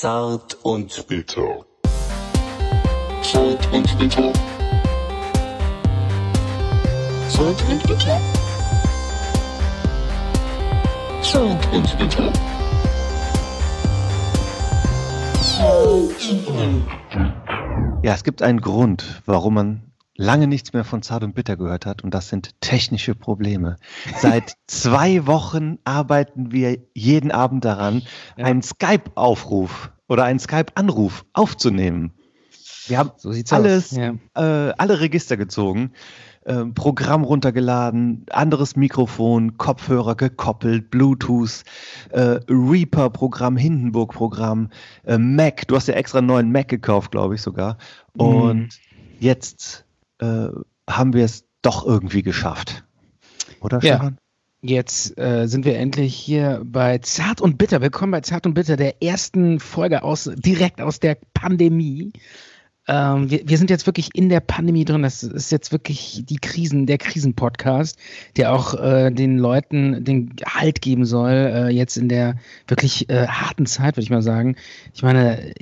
Zart und bitter. Zart und bitter. Zart und bitter. Zart und bitter. Ja, es gibt einen Grund, warum man lange nichts mehr von Zart und Bitter gehört hat und das sind technische Probleme. Seit zwei Wochen arbeiten wir jeden Abend daran, Ja. einen Skype-Aufruf oder einen Skype-Anruf aufzunehmen. Wir haben So alles, aus. Ja. äh, alle Register gezogen, ähm, Programm runtergeladen, anderes Mikrofon, Kopfhörer gekoppelt, Bluetooth, äh, Reaper-Programm, Hindenburg-Programm, äh, Mac. Du hast ja extra einen neuen Mac gekauft, glaube ich sogar. Und Mhm. jetzt äh, haben wir es doch irgendwie geschafft. Oder, Ja. Stefan? Jetzt äh, sind wir endlich hier bei Zart und Bitter. Willkommen bei Zart und Bitter, der ersten Folge aus direkt aus der Pandemie. Ähm, wir, wir sind jetzt wirklich in der Pandemie drin. Das ist jetzt wirklich die Krisen, der Krisenpodcast, der auch äh, den Leuten den Halt geben soll, äh, jetzt in der wirklich äh, harten Zeit, würde ich mal sagen. Ich meine,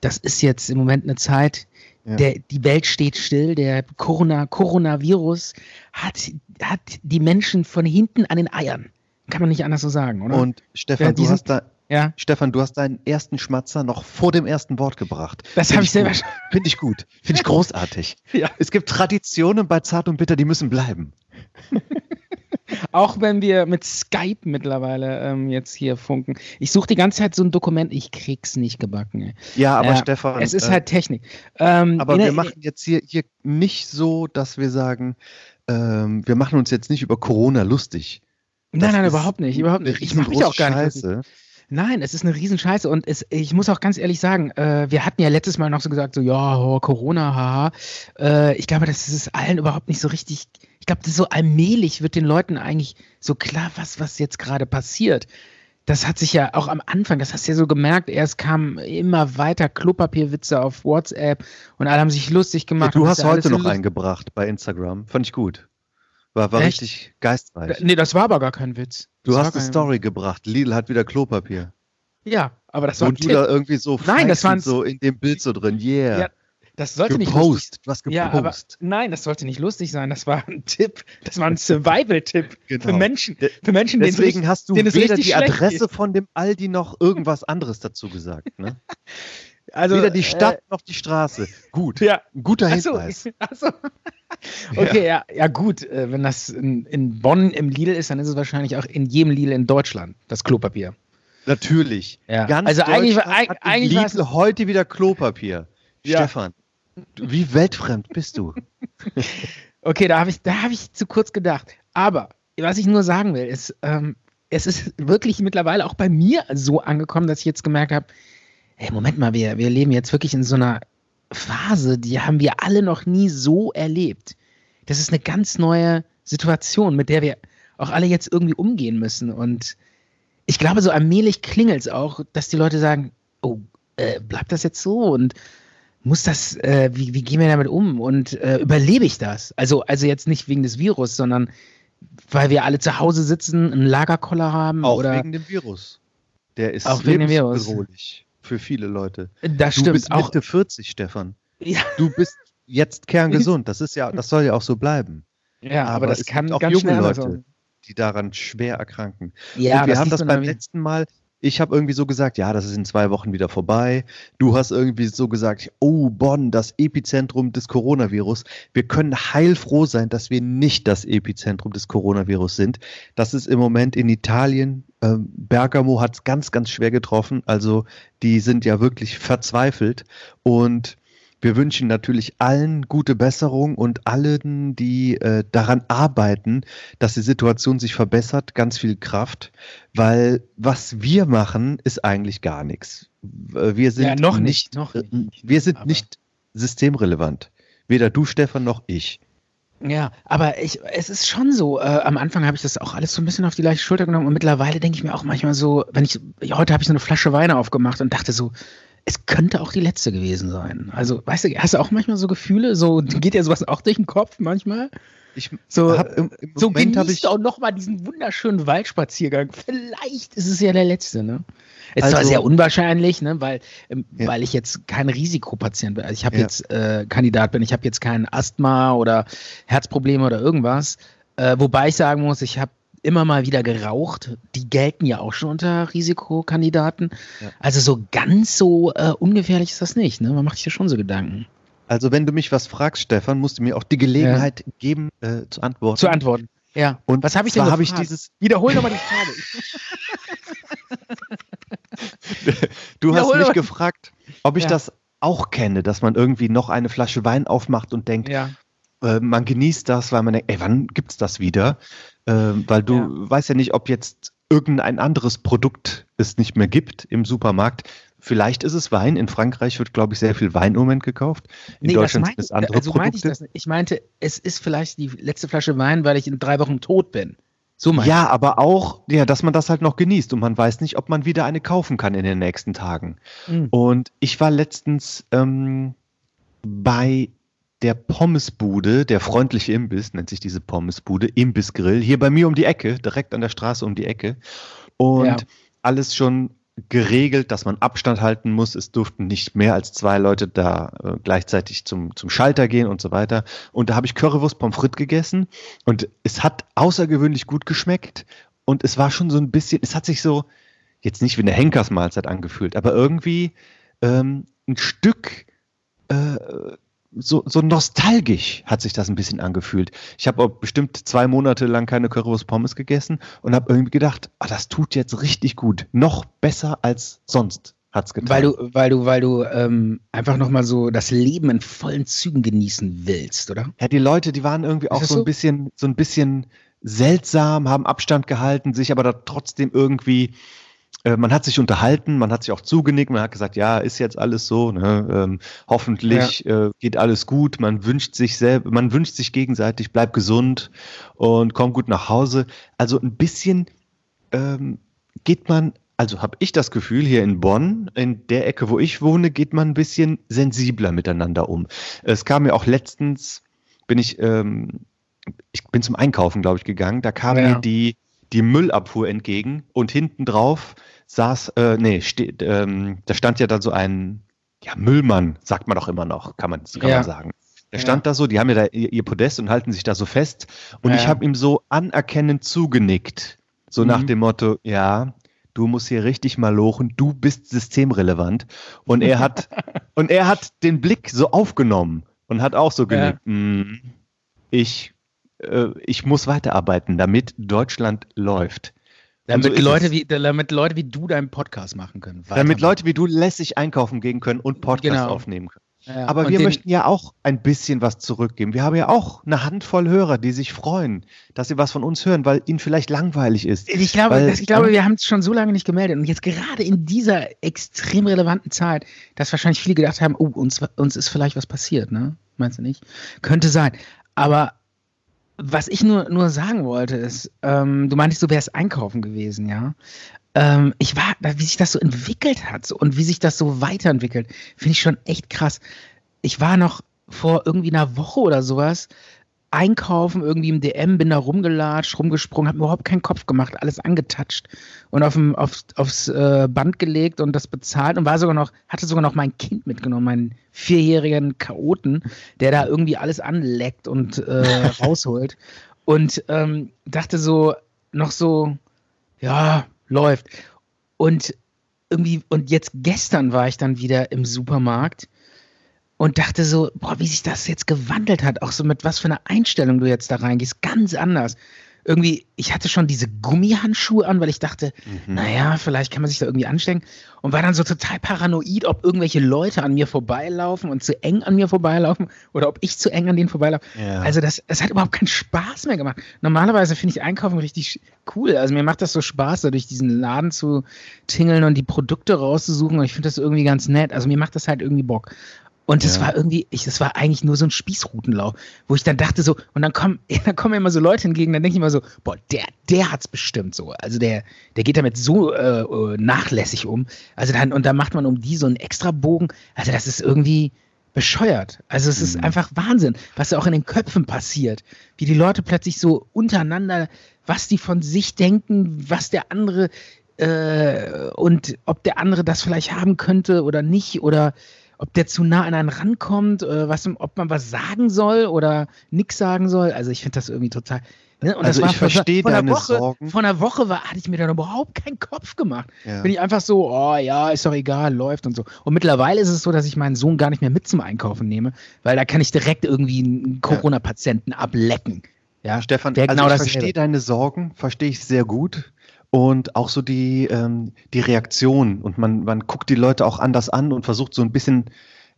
das ist jetzt im Moment eine Zeit, Ja. der, die Welt steht still, der Corona, Coronavirus hat, hat die Menschen von hinten an den Eiern. Kann man nicht anders so sagen, oder? Und Stefan, Ja, du hast da, ja, Stefan, du hast deinen ersten Schmatzer noch vor dem ersten Wort gebracht. das habe ich selber schon. Finde ich gut. Finde ich großartig. Ja. Es gibt Traditionen bei Zart und Bitter, die müssen bleiben. Auch wenn wir mit Skype mittlerweile ähm, jetzt hier funken. Ich suche die ganze Zeit so ein Dokument, ich krieg's nicht gebacken. Ey. Ja, aber Ja, Stefan. Es ist äh, halt Technik. Ähm, Aber wir der- machen jetzt hier, hier nicht so, dass wir sagen, ähm, wir machen uns jetzt nicht über Corona lustig. Nein, Das nein, überhaupt nicht. Überhaupt nicht. Ich mache mich auch gar nicht. lustig. Nein, es ist eine Riesenscheiße und es, ich muss auch ganz ehrlich sagen, äh, wir hatten ja letztes Mal noch so gesagt, so ja, oh, Corona, haha. Äh, ich glaube, das ist allen überhaupt nicht so richtig. Ich glaube, so allmählich wird den Leuten eigentlich so klar, was, was jetzt gerade passiert. Das hat sich ja auch am Anfang, das hast du ja so gemerkt, erst kamen immer weiter Klopapierwitze auf WhatsApp und alle haben sich lustig Ja, gemacht. du und das hast ja heute noch eingebracht bei Instagram. Fand ich gut. War, war Echt? richtig geistreich. Nee, das war aber gar kein Witz. Du Das hast eine kein- Story gebracht. Lidl hat wieder Klopapier. Ja, aber das war ein Und du Tipp. da irgendwie so Nein, das waren- so in dem Bild so drin. Yeah. Ja, Das sollte nicht lustig gepost. Du hast Ja, aber gepost. nein, das sollte nicht lustig sein. Das war ein Tipp. Das war ein Survival-Tipp für Genau. Menschen. Für Menschen, denen es Deswegen hast du weder die Adresse von dem Aldi noch irgendwas anderes dazu gesagt. Ne? also, weder die Stadt Äh, noch die Straße. Gut. ja. Ein guter Hinweis. achso. Okay, ja. ja, gut. äh, Wenn das in, in Bonn im Lidl ist, dann ist es wahrscheinlich auch in jedem Lidl in Deutschland, das Klopapier. Natürlich. Ja. Ganz Also eigentlich hat eigentlich Lidl heute wieder Klopapier. Ja. Stefan, wie weltfremd bist du? Okay, da habe ich, da hab ich zu kurz gedacht. Aber was ich nur sagen will, ist, ähm, es ist wirklich mittlerweile auch bei mir so angekommen, dass ich jetzt gemerkt habe, hey, Moment mal, wir, wir leben jetzt wirklich in so einer Phase, die haben wir alle noch nie so erlebt. Das ist eine ganz neue Situation, mit der wir auch alle jetzt irgendwie umgehen müssen. Und ich glaube, so allmählich klingelt es auch, dass die Leute sagen, oh, äh, bleibt das jetzt so? Und muss das, äh, wie, wie gehen wir damit um und äh, überlebe ich das? Also, also jetzt nicht wegen des Virus, sondern weil wir alle zu Hause sitzen, einen Lagerkoller haben Auch oder wegen dem Virus. Der ist Auch wegen dem Virus. lebensbedrohlich für viele Leute. das Du stimmt bist auch. Mitte 40, Stefan. Ja, Du bist jetzt kerngesund. Das ist ja, das soll ja auch so bleiben. ja, aber, das es kann gibt auch junge Leute, aussehen. die daran schwer erkranken. Ja, und wir haben das beim letzten Mal. Ich habe irgendwie so gesagt, ja, das ist in zwei Wochen wieder vorbei. Du hast irgendwie so gesagt, oh, Bonn, das Epizentrum des Coronavirus. Wir können heilfroh sein, dass wir nicht das Epizentrum des Coronavirus sind. Das ist im Moment in Italien. Ähm, Bergamo hat es ganz, ganz schwer getroffen. Also die sind ja wirklich verzweifelt. Und wir wünschen natürlich allen gute Besserung und allen, die äh, daran arbeiten, dass die Situation sich verbessert, ganz viel Kraft, weil was wir machen, ist eigentlich gar nichts. Äh, Wir sind Ja, noch nicht, noch äh, nicht. wir sind nicht systemrelevant. Weder du, Stefan, noch ich. Ja, aber ich, es ist schon so. Äh, am Anfang habe ich das auch alles so ein bisschen auf die leichte Schulter genommen und mittlerweile denke ich mir auch manchmal so, wenn ich, heute habe ich so eine Flasche Wein aufgemacht und dachte so, es könnte auch die letzte gewesen sein. Also, weißt du, hast du auch manchmal so Gefühle? So geht dir sowas auch durch den Kopf manchmal? Ich So, hab im, im So Moment habe genießt ich auch nochmal diesen wunderschönen Waldspaziergang. Vielleicht ist es ja der letzte, ne? Ist zwar Also- sehr unwahrscheinlich, ne, weil, ähm, Ja. weil ich jetzt kein Risikopatient bin. Also ich habe Ja. jetzt äh, Kandidat bin, ich habe jetzt kein Asthma oder Herzprobleme oder irgendwas. Äh, wobei ich sagen muss, ich habe immer mal wieder geraucht. Die gelten ja auch schon unter Risikokandidaten. Ja. Also so ganz so äh, ungefährlich ist das nicht. Ne? Man macht sich ja schon so Gedanken. Also wenn du mich was fragst, Stefan, musst du mir auch die Gelegenheit geben, äh, zu antworten. Zu antworten. Ja. Und was habe ich denn habe ich dieses, Wiederhol nochmal die Frage. du hast mich gefragt, ob ich Ja. das auch kenne, dass man irgendwie noch eine Flasche Wein aufmacht und denkt, ja. äh, man genießt das, weil man denkt, ey, wann gibt's das wieder? Äh, weil du Ja. weißt ja nicht, ob jetzt irgendein anderes Produkt es nicht mehr gibt im Supermarkt. Vielleicht ist es Wein. In Frankreich wird, glaube ich, sehr viel Wein im Moment gekauft. In Nee, Deutschland sind meinte es ich, andere also meinte ich Produkte. das nicht. Ich meinte, es ist vielleicht die letzte Flasche Wein, weil ich in drei Wochen tot bin. So meinte Ja, aber auch, ja, dass man das halt noch genießt und man weiß nicht, ob man wieder eine kaufen kann in den nächsten Tagen. ich. Mhm. Und ich war letztens ähm, bei der Pommesbude, der freundliche Imbiss, nennt sich diese Pommesbude, Imbissgrill, hier bei mir um die Ecke, direkt an der Straße um die Ecke. Und Ja. alles schon geregelt, dass man Abstand halten muss. Es durften nicht mehr als zwei Leute da äh, gleichzeitig zum, zum Schalter gehen und so weiter. Und da habe ich Currywurst Pommes frites gegessen und es hat außergewöhnlich gut geschmeckt. Und es war schon so ein bisschen, es hat sich so, jetzt nicht wie eine Henkersmahlzeit angefühlt, aber irgendwie ähm, ein Stück äh, so, so nostalgisch hat sich das ein bisschen angefühlt. Ich habe bestimmt zwei Monate lang keine Currywurst Pommes gegessen und habe irgendwie gedacht, ah, das tut jetzt richtig gut. Noch besser als sonst hat's getan. Weil du, weil du, weil du ähm, einfach nochmal so das Leben in vollen Zügen genießen willst, oder? ja, die Leute, die waren irgendwie auch das so ein so? bisschen, so ein bisschen seltsam, haben Abstand gehalten, sich aber da trotzdem irgendwie man hat sich unterhalten, man hat sich auch zugenickt, man hat gesagt, ja, ist jetzt alles so, ne? ähm, hoffentlich äh, geht alles gut, man wünscht sich selber, man wünscht sich gegenseitig, bleib gesund und komm gut nach Hause. Also ein bisschen ähm, geht man, also habe ich das Gefühl, hier in Bonn, in der Ecke, wo ich wohne, geht man ein bisschen sensibler miteinander um. Es kam mir auch letztens, bin ich, ähm, ich bin zum Einkaufen, glaube ich, gegangen, da kam Ja. mir die, die Müllabfuhr entgegen und hinten drauf saß, äh, nee, steht, ähm, da stand ja dann so ein, ja, Müllmann, sagt man doch immer noch, kann man, kann Ja. man sagen. Der Ja. stand da so, die haben ja da ihr, Podest und halten sich da so fest. Und Ja, ich ja. habe ihm so anerkennend zugenickt. So nach Mhm. dem Motto, ja, du musst hier richtig mal lochen, du bist systemrelevant. Und er hat, und er hat den Blick so aufgenommen und hat auch so genickt. "Mm, Ich, äh, ich muss weiterarbeiten, damit Deutschland läuft. Damit, so Leute es. wie, damit Leute wie du deinen Podcast machen können. Damit. Leute wie du lässig einkaufen gehen können und Podcast Genau. aufnehmen können. Ja, Aber wir möchten ja auch ein bisschen was zurückgeben. Wir haben ja auch eine Handvoll Hörer, die sich freuen, dass sie was von uns hören, weil ihnen vielleicht langweilig ist. Ich glaube, Weil- ich glaube, wir haben es schon so lange nicht gemeldet. Und jetzt gerade in dieser extrem relevanten Zeit, dass wahrscheinlich viele gedacht haben, oh, uns, uns ist vielleicht was passiert, ne? Meinst du nicht? Könnte sein. Aber was ich nur, nur sagen wollte, ist, ähm, du meintest, du wärst einkaufen gewesen, ja? Ähm, ich war, wie sich das so entwickelt hat so, und wie sich das so weiterentwickelt, finde ich schon echt krass. Ich war noch vor irgendwie einer Woche oder sowas einkaufen, irgendwie im DM, bin da rumgelatscht, rumgesprungen, habe mir überhaupt keinen Kopf gemacht, alles angetatscht und auf aufs äh, Band gelegt und das bezahlt und war sogar noch, hatte sogar noch mein Kind mitgenommen, meinen vierjährigen Chaoten, der da irgendwie alles anleckt und äh, rausholt. Und ähm, dachte so, noch so, ja, läuft. Und irgendwie, und jetzt gestern war ich dann wieder im Supermarkt und dachte so, boah, wie sich das jetzt gewandelt hat, auch so mit was für einer Einstellung du jetzt da reingehst, ganz anders. Irgendwie, ich hatte schon diese Gummihandschuhe an, weil ich dachte, Mhm. naja, vielleicht kann man sich da irgendwie anstecken und war dann so total paranoid, ob irgendwelche Leute an mir vorbeilaufen und zu eng an mir vorbeilaufen oder ob ich zu eng an denen vorbeilaufe. Ja. Also das, es hat überhaupt keinen Spaß mehr gemacht. Normalerweise finde ich Einkaufen richtig cool. Also mir macht das so Spaß, da durch diesen Laden zu tingeln und die Produkte rauszusuchen und ich finde das irgendwie ganz nett. Also mir macht das halt irgendwie Bock. Und das Ja. war irgendwie, ich, das war eigentlich nur so ein Spießrutenlauf, wo ich dann dachte so, und dann kommen, dann kommen immer so Leute entgegen, dann denke ich immer so, boah, der, der hat's bestimmt so. Also der, der geht damit so äh, äh, nachlässig um. Also dann, und dann macht man um die so einen extra Bogen. Also das ist irgendwie, bescheuert. Also es ist Mhm. einfach Wahnsinn, was da auch in den Köpfen passiert. Wie die Leute plötzlich so untereinander, was die von sich denken, was der andere äh, und ob der andere das vielleicht haben könnte oder nicht oder ob der zu nah an einen rankommt, äh, was, ob man was sagen soll oder nichts sagen soll. Also ich finde das irgendwie total. Ne? Und Also ich verstehe vor einer deine Woche, Sorgen. Vor einer Woche war, hatte ich mir da überhaupt keinen Kopf gemacht Ja. bin ich einfach so, oh ja, ist doch egal, läuft und so. Und mittlerweile ist es so, dass ich meinen Sohn gar nicht mehr mit zum Einkaufen nehme, weil da kann ich direkt irgendwie einen Corona-Patienten ablecken. Ja, Stefan, Wäre also genau ich verstehe deine Sorgen, verstehe ich sehr gut. Und auch so die, ähm, die Reaktion. Und man, man guckt die Leute auch anders an und versucht so ein bisschen,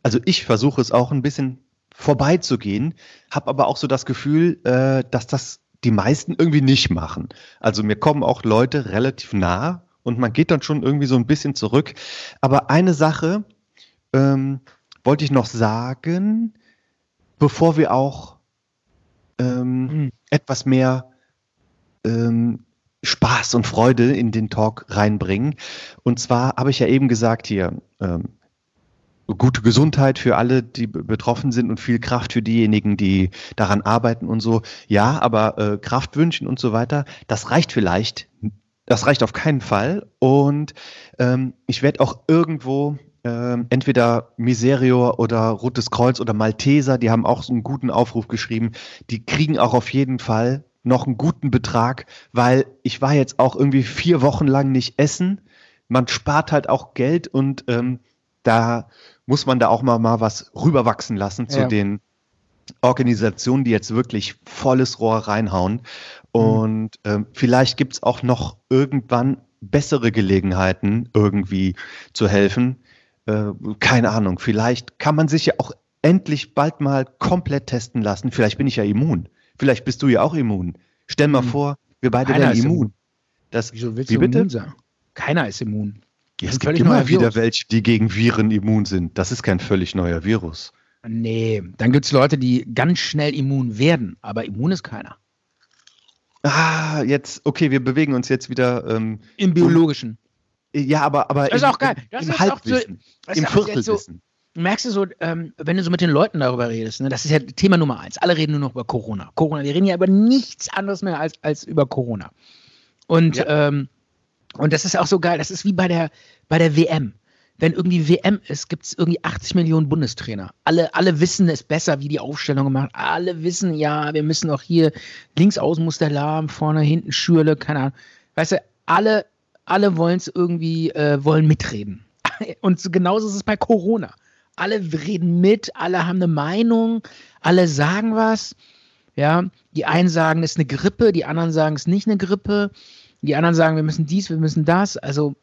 also ich versuche es auch ein bisschen vorbeizugehen, habe aber auch so das Gefühl, äh, dass das die meisten irgendwie nicht machen. Also mir kommen auch Leute relativ nah und man geht dann schon irgendwie so ein bisschen zurück. Aber eine Sache ähm, wollte ich noch sagen, bevor wir auch ähm, Mhm. etwas mehr ähm, Spaß und Freude in den Talk reinbringen. Und zwar habe ich ja eben gesagt hier, ähm, gute Gesundheit für alle, die be- betroffen sind und viel Kraft für diejenigen, die daran arbeiten und so. Ja, aber äh, Kraft wünschen und so weiter, das reicht vielleicht. Das reicht auf keinen Fall. Und ähm, ich werde auch irgendwo ähm, entweder Miserior oder Rotes Kreuz oder Malteser, die haben auch so einen guten Aufruf geschrieben. Die kriegen auch auf jeden Fall noch einen guten Betrag, weil ich war jetzt auch irgendwie vier Wochen lang nicht essen. Man spart halt auch Geld und ähm, da muss man da auch mal, mal was rüberwachsen lassen zu Ja. den Organisationen, die jetzt wirklich volles Rohr reinhauen. Und ähm, vielleicht gibt es auch noch irgendwann bessere Gelegenheiten, irgendwie zu helfen. Äh, keine Ahnung, vielleicht kann man sich ja auch endlich bald mal komplett testen lassen. Vielleicht bin ich ja immun. Vielleicht bist du ja auch immun. Stell mal Hm. vor, wir beide Keiner wären immun. Das, Wieso willst Wie du bitte? immun sein? Keiner ist immun. Ja, es gibt immer wieder Virus. welche, die gegen Viren immun sind. Das ist kein völlig neuer Virus. Nee, dann gibt es Leute, die ganz schnell immun werden, aber immun ist keiner. Ah, jetzt, okay, wir bewegen uns jetzt wieder. Ähm, Im Biologischen. ja, aber, aber Das ist im, auch geil. Das im ist auch so- Halbwissen, im jetzt so, Viertelwissen. Merkst du so, ähm, wenn du so mit den Leuten darüber redest, ne, das ist ja Thema Nummer eins. Alle reden nur noch über Corona. Corona, wir reden ja über nichts anderes mehr als, als über Corona. Und, Ja. ähm, und das ist auch so geil, das ist wie bei der, bei der WM. Wenn irgendwie WM ist, gibt es irgendwie 80 Millionen Bundestrainer. Alle, alle wissen es besser, wie die Aufstellung gemacht. Alle wissen, ja, wir müssen auch hier links außen muss der Lahm, vorne, hinten Schürle, keine Ahnung. Weißt du, alle, alle wollen es irgendwie, äh, wollen mitreden. Und so genauso ist es bei Corona. Alle reden mit, alle haben eine Meinung, alle sagen was. Ja, die einen sagen, es ist eine Grippe, die anderen sagen, es ist nicht eine Grippe. Die anderen sagen, wir müssen dies, wir müssen das. Also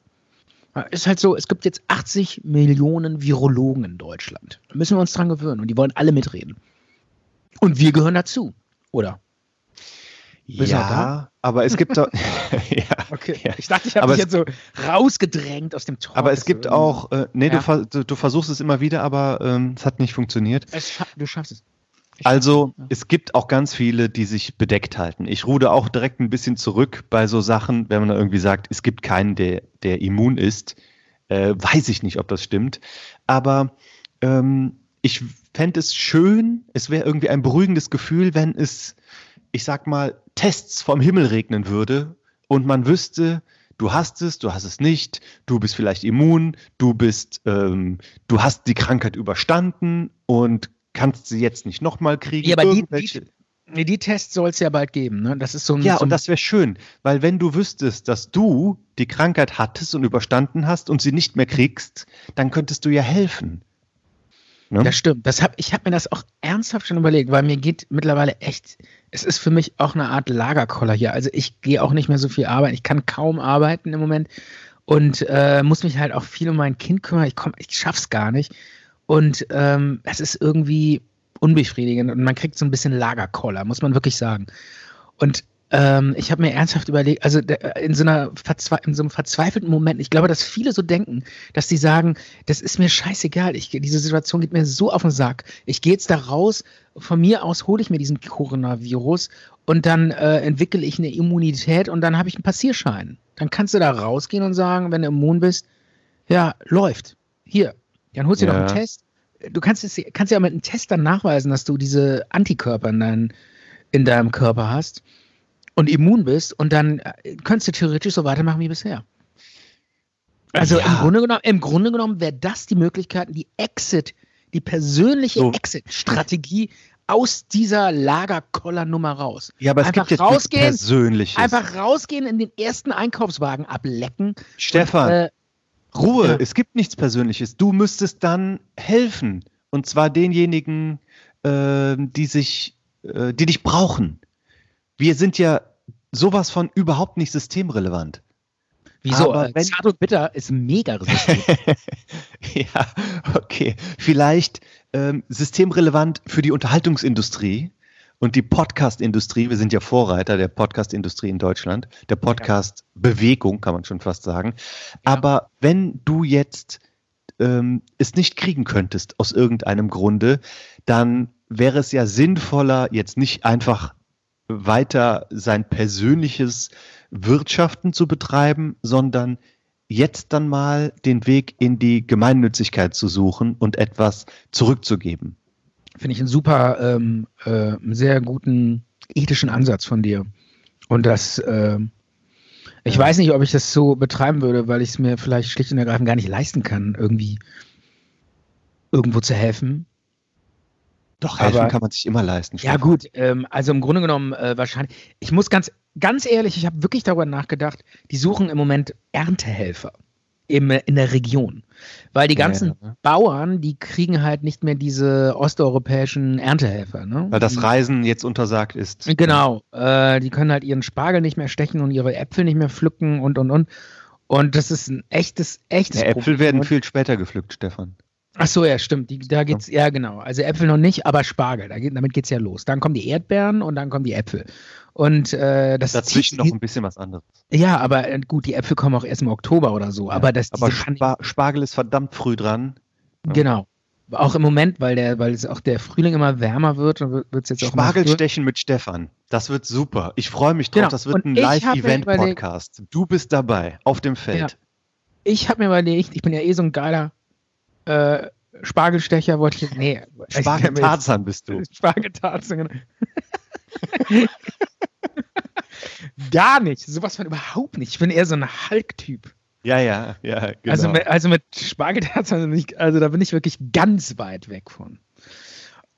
ist halt so, es gibt jetzt 80 Millionen Virologen in Deutschland. Da müssen wir uns dran gewöhnen und die wollen alle mitreden. Und wir gehören dazu, oder? Bist Ja, aber es gibt auch, ja, Okay. ja. Ich dachte, ich habe dich jetzt so rausgedrängt aus dem Talk. aber es gibt auch, äh, nee, Ja. du, du, du versuchst es immer wieder, aber ähm, es hat nicht funktioniert. Scha du schaffst es. Ich Also, schaff's, es gibt auch ganz viele, die sich bedeckt halten. Ich rude auch direkt ein bisschen zurück bei so Sachen, wenn man da irgendwie sagt, es gibt keinen, der, der immun ist. Äh, weiß ich nicht, ob das stimmt. Aber ähm, ich fände es schön, es wäre irgendwie ein beruhigendes Gefühl, wenn es, ich sag mal, Tests vom Himmel regnen würde und man wüsste, du hast es, du hast es nicht, du bist vielleicht immun, du bist, ähm, du hast die Krankheit überstanden und kannst sie jetzt nicht nochmal kriegen. Ja, aber die- Nee, die Tests soll es ja bald geben. Ne? Das ist so ein. ja, so und ein, das wäre schön, weil wenn du wüsstest, dass du die Krankheit hattest und überstanden hast und sie nicht mehr kriegst, dann könntest du ja helfen. Ne? Das stimmt. Das hab, ich habe mir das auch ernsthaft schon überlegt, weil mir geht mittlerweile echt, es ist für mich auch eine Art Lagerkoller hier. Also ich gehe auch nicht mehr so viel arbeiten. Ich kann kaum arbeiten im Moment und äh, muss mich halt auch viel um mein Kind kümmern. Ich komm, ich schaff's gar nicht. Und ähm, es ist irgendwie unbefriedigend und man kriegt so ein bisschen Lagerkoller, muss man wirklich sagen. Und ähm, ich habe mir ernsthaft überlegt, also der, in, so einer Verzwe in so einem verzweifelten Moment, ich glaube, dass viele so denken, dass die sagen, das ist mir scheißegal, ich, diese Situation geht mir so auf den Sack. Ich gehe jetzt da raus, von mir aus hole ich mir diesen Coronavirus und dann äh, entwickle ich eine Immunität und dann habe ich einen Passierschein. Dann kannst du da rausgehen und sagen, wenn du immun bist, ja, läuft. Hier, dann holst du Ja. noch einen Test. du kannst, es, kannst ja mit einem Test dann nachweisen, dass du diese Antikörper in, dein, in deinem Körper hast und immun bist und dann äh, könntest du theoretisch so weitermachen wie bisher. Also Ja. im Grunde genommen, im Grunde genommen wäre das die Möglichkeit, die Exit, die persönliche So. Exit-Strategie aus dieser Lagerkollernummer raus. Ja, aber es Einfach gibt jetzt rausgehen, nichts Persönliches. Einfach rausgehen, in den ersten Einkaufswagen ablecken. Stefan, Und, äh, Ruhe, ja. es gibt nichts Persönliches. Du müsstest dann helfen. Und zwar denjenigen, ähm, die sich, äh, die dich brauchen. Wir sind ja sowas von überhaupt nicht systemrelevant. wieso? aber Äh, wenn- Zart und Bitter ist mega resistent. ja, okay. Vielleicht ähm, systemrelevant für die Unterhaltungsindustrie und die Podcast-Industrie. Wir sind ja Vorreiter der Podcast-Industrie in Deutschland, der Podcast-Bewegung, kann man schon fast sagen. Aber wenn du jetzt ähm, es nicht kriegen könntest aus irgendeinem Grunde, dann wäre es ja sinnvoller, jetzt nicht einfach weiter sein persönliches Wirtschaften zu betreiben, sondern jetzt dann mal den Weg in die Gemeinnützigkeit zu suchen und etwas zurückzugeben. Finde ich einen super, ähm, äh, sehr guten ethischen Ansatz von dir. Und das, ähm, ich weiß nicht, ob ich das so betreiben würde, weil ich es mir vielleicht schlicht und ergreifend gar nicht leisten kann, irgendwie irgendwo zu helfen. Doch, helfen Aber- kann man sich immer leisten. Ja, Stefan. gut, ähm, also im Grunde genommen äh, wahrscheinlich. Ich muss ganz, ganz ehrlich, ich habe wirklich darüber nachgedacht, die suchen im Moment Erntehelfer im, in der Region. Weil die ganzen Ja. Bauern, die kriegen halt nicht mehr diese osteuropäischen Erntehelfer. Ne? Weil das Reisen jetzt untersagt ist. Genau, äh, die können halt ihren Spargel nicht mehr stechen und ihre Äpfel nicht mehr pflücken und und und. Und das ist ein echtes, echtes Ja, Äpfel werden viel später gepflückt, Stefan. Ach so, ja, stimmt. Die, da geht's, ja genau. Also Äpfel noch nicht, aber Spargel. Da geht, damit geht's ja los. Dann kommen die Erdbeeren und dann kommen die Äpfel. Und äh, das Dazwischen noch zieht- ein bisschen was anderes. Ja, aber äh, gut, die Äpfel kommen auch erst im Oktober oder so. Aber das Aber Spa Spargel ist verdammt früh dran. genau. Auch im Moment, weil der, weil es auch der Frühling immer wärmer wird, und wird es jetzt auch. Spargelstechen mit Stefan. Das wird super. Ich freue mich drauf. Genau. Das wird Und ein Live-Event-Podcast. Du bist dabei, auf dem Feld. Ich habe mir überlegt, ich bin ja eh so ein geiler äh, Spargelstecher, wollte ich. Nee, Spargeltarzan bist du. Spargeltarzan, genau. Gar nicht. Sowas von überhaupt nicht. Ich bin eher so ein Hulk-Typ. Ja, ja, ja, genau. Also, mit, also mit Spargeltarzan, bin ich- also da bin ich wirklich ganz weit weg von.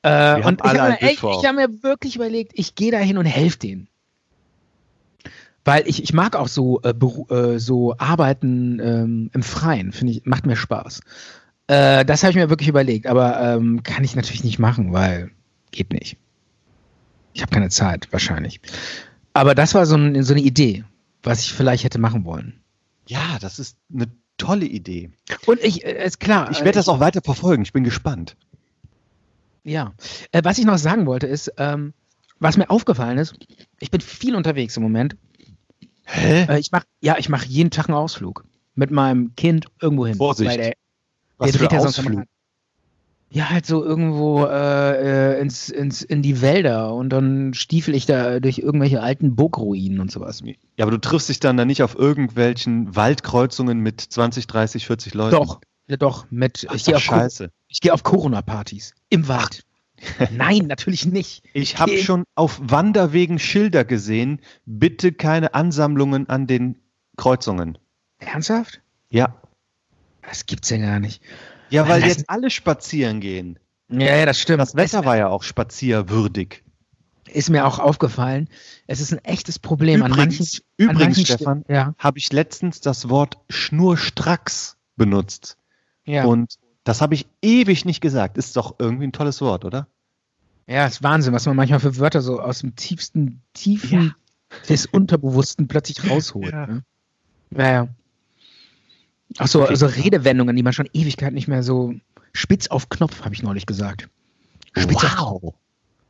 Äh, und ich habe mir, ich hab mir wirklich überlegt, ich gehe da hin und helfe denen. Weil ich, ich mag auch so, äh, äh, so Arbeiten ähm, im Freien, finde ich, macht mir Spaß. Äh, das habe ich mir wirklich überlegt, aber ähm, kann ich natürlich nicht machen, weil geht nicht. Ich habe keine Zeit, wahrscheinlich. Aber das war so, ein, so eine Idee, was ich vielleicht hätte machen wollen. ja, das ist eine tolle Idee. Und ich, äh, ist klar. Ich äh, werde das auch weiter verfolgen. Ich bin gespannt. Ja. Äh, was ich noch sagen wollte, ist, ähm, was mir aufgefallen ist, ich bin viel unterwegs im Moment. Hä? Äh, ich mach, ja, ich mache jeden Tag einen Ausflug mit meinem Kind irgendwo hin. Vorsicht. Weil der, Was der dreht ja sonst immer- Ja, halt so irgendwo äh, äh, ins, ins, in die Wälder und dann stiefel ich da durch irgendwelche alten Burgruinen und sowas. Ja, aber du triffst dich dann da nicht auf irgendwelchen Waldkreuzungen mit 20, 30, 40 Leuten. Doch, ja, doch, mit, Ach, ich gehe auf, Co- scheiße. ich geh auf Corona-Partys im Wald. Nein, natürlich nicht. Ich habe schon auf Wanderwegen Schilder gesehen. Bitte keine Ansammlungen an den Kreuzungen. Ernsthaft? Ja. Das gibt's ja gar nicht. Ja, weil jetzt alle spazieren gehen. Ja, ja, das stimmt. Das Wetter war ja auch spazierwürdig. ist mir auch aufgefallen. Es ist ein echtes Problem an manchen. Übrigens, an übrigens manchen Stefan, Ja, habe ich letztens das Wort schnurstracks benutzt. ja. Und das habe ich ewig nicht gesagt. Ist doch irgendwie ein tolles Wort, oder? ja, ist Wahnsinn, was man manchmal für Wörter so aus dem tiefsten, tiefen des Unterbewussten plötzlich rausholt. Ja. Ne? Ja, ja. Auch so, Okay. so Redewendungen, die man schon Ewigkeit nicht mehr so spitz auf Knopf, habe ich neulich gesagt. Spitz auf Wow.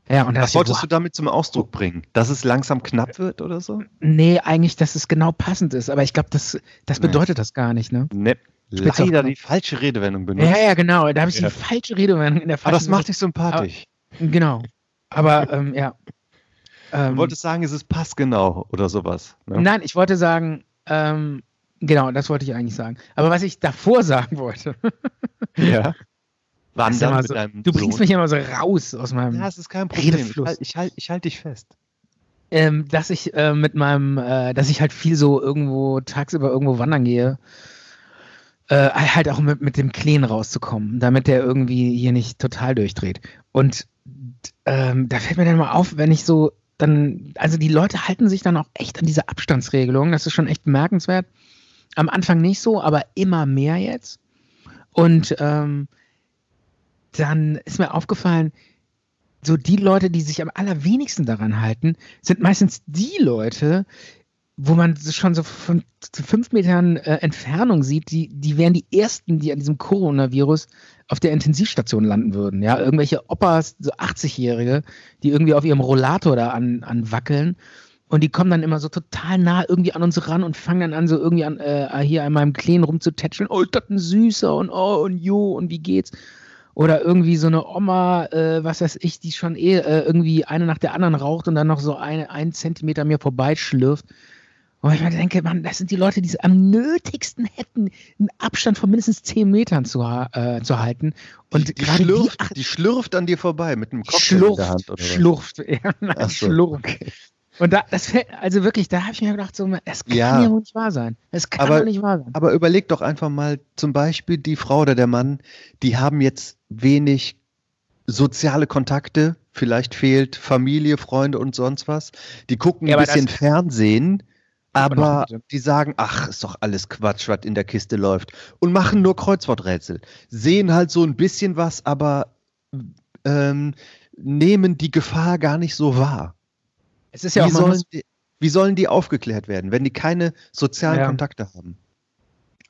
Ja, und Was wolltest wow. du damit zum Ausdruck bringen? Dass es langsam knapp wird oder so? Nee, eigentlich, dass es genau passend ist, aber ich glaube, das, das Nee. bedeutet das gar nicht, ne? Ne, Spitz auf leider die falsche Redewendung benutzt. Ja, ja, genau. Da habe ich Ja. die falsche Redewendung in der Aber falschen das macht dich sympathisch. Genau. Aber ähm, ja. Ähm, Du wolltest sagen, es ist passgenau oder sowas. Ne? Nein, ich wollte sagen, ähm, genau, das wollte ich eigentlich sagen. Aber was ich davor sagen wollte, Ja. wandern so, deinem du bringst Sohn. mich immer so raus aus meinem, Ja, es ist kein Problem. Ich Redefluss. halte ich halt, ich halt dich fest. ähm, dass ich äh, mit meinem, äh, dass ich halt viel so irgendwo tagsüber irgendwo wandern gehe. Äh, halt auch mit, mit dem Kleen rauszukommen, damit der irgendwie hier nicht total durchdreht. Und ähm, da fällt mir dann mal auf, wenn ich so dann, also die Leute halten sich dann auch echt an diese Abstandsregelung. Das ist schon echt bemerkenswert. Am Anfang nicht so, aber immer mehr jetzt. Und ähm, dann ist mir aufgefallen, so die Leute, die sich am allerwenigsten daran halten, sind meistens die Leute, wo man schon so von fünf Metern äh, Entfernung sieht, die, die wären die ersten, die an diesem Coronavirus auf der Intensivstation landen würden. Ja, irgendwelche Opas, so 80-Jährige, die irgendwie auf ihrem Rollator da an, anwackeln. Und die kommen dann immer so total nah irgendwie an uns ran und fangen dann an, so irgendwie an, äh, hier an meinem Kleen rumzutätscheln. Oh, ist das ein Süßer und oh, und jo, und wie geht's? Oder irgendwie so eine Oma, äh, was weiß ich, die schon eh äh, irgendwie eine nach der anderen raucht und dann noch so eine, einen Zentimeter mir vorbeischlürft. Und ich mir denke, Mann, das sind die Leute, die es am nötigsten hätten, einen Abstand von mindestens 10 Metern zu, äh, zu halten. Und die, die, gerade schlürft, die, die schlürft an dir vorbei mit einem in der schlurft, Hand. Oder was? schlurft, ja, nein, so. schlurft. Und da, das also wirklich, da habe ich mir gedacht, so, das kann Ja. ja wohl nicht wahr sein. Das kann Aber- doch nicht wahr sein. Aber überleg doch einfach mal, zum Beispiel die Frau oder der Mann, die haben jetzt wenig soziale Kontakte, vielleicht fehlt Familie, Freunde und sonst was. Die gucken Ja, ein bisschen Fernsehen, Aber die sagen, ach, ist doch alles Quatsch, was in der Kiste läuft. Und machen nur Kreuzworträtsel. Sehen halt so ein bisschen was, aber ähm, nehmen die Gefahr gar nicht so wahr. Es ist ja wie, auch sollen die, wie sollen die aufgeklärt werden, wenn die keine sozialen Ja. Kontakte haben?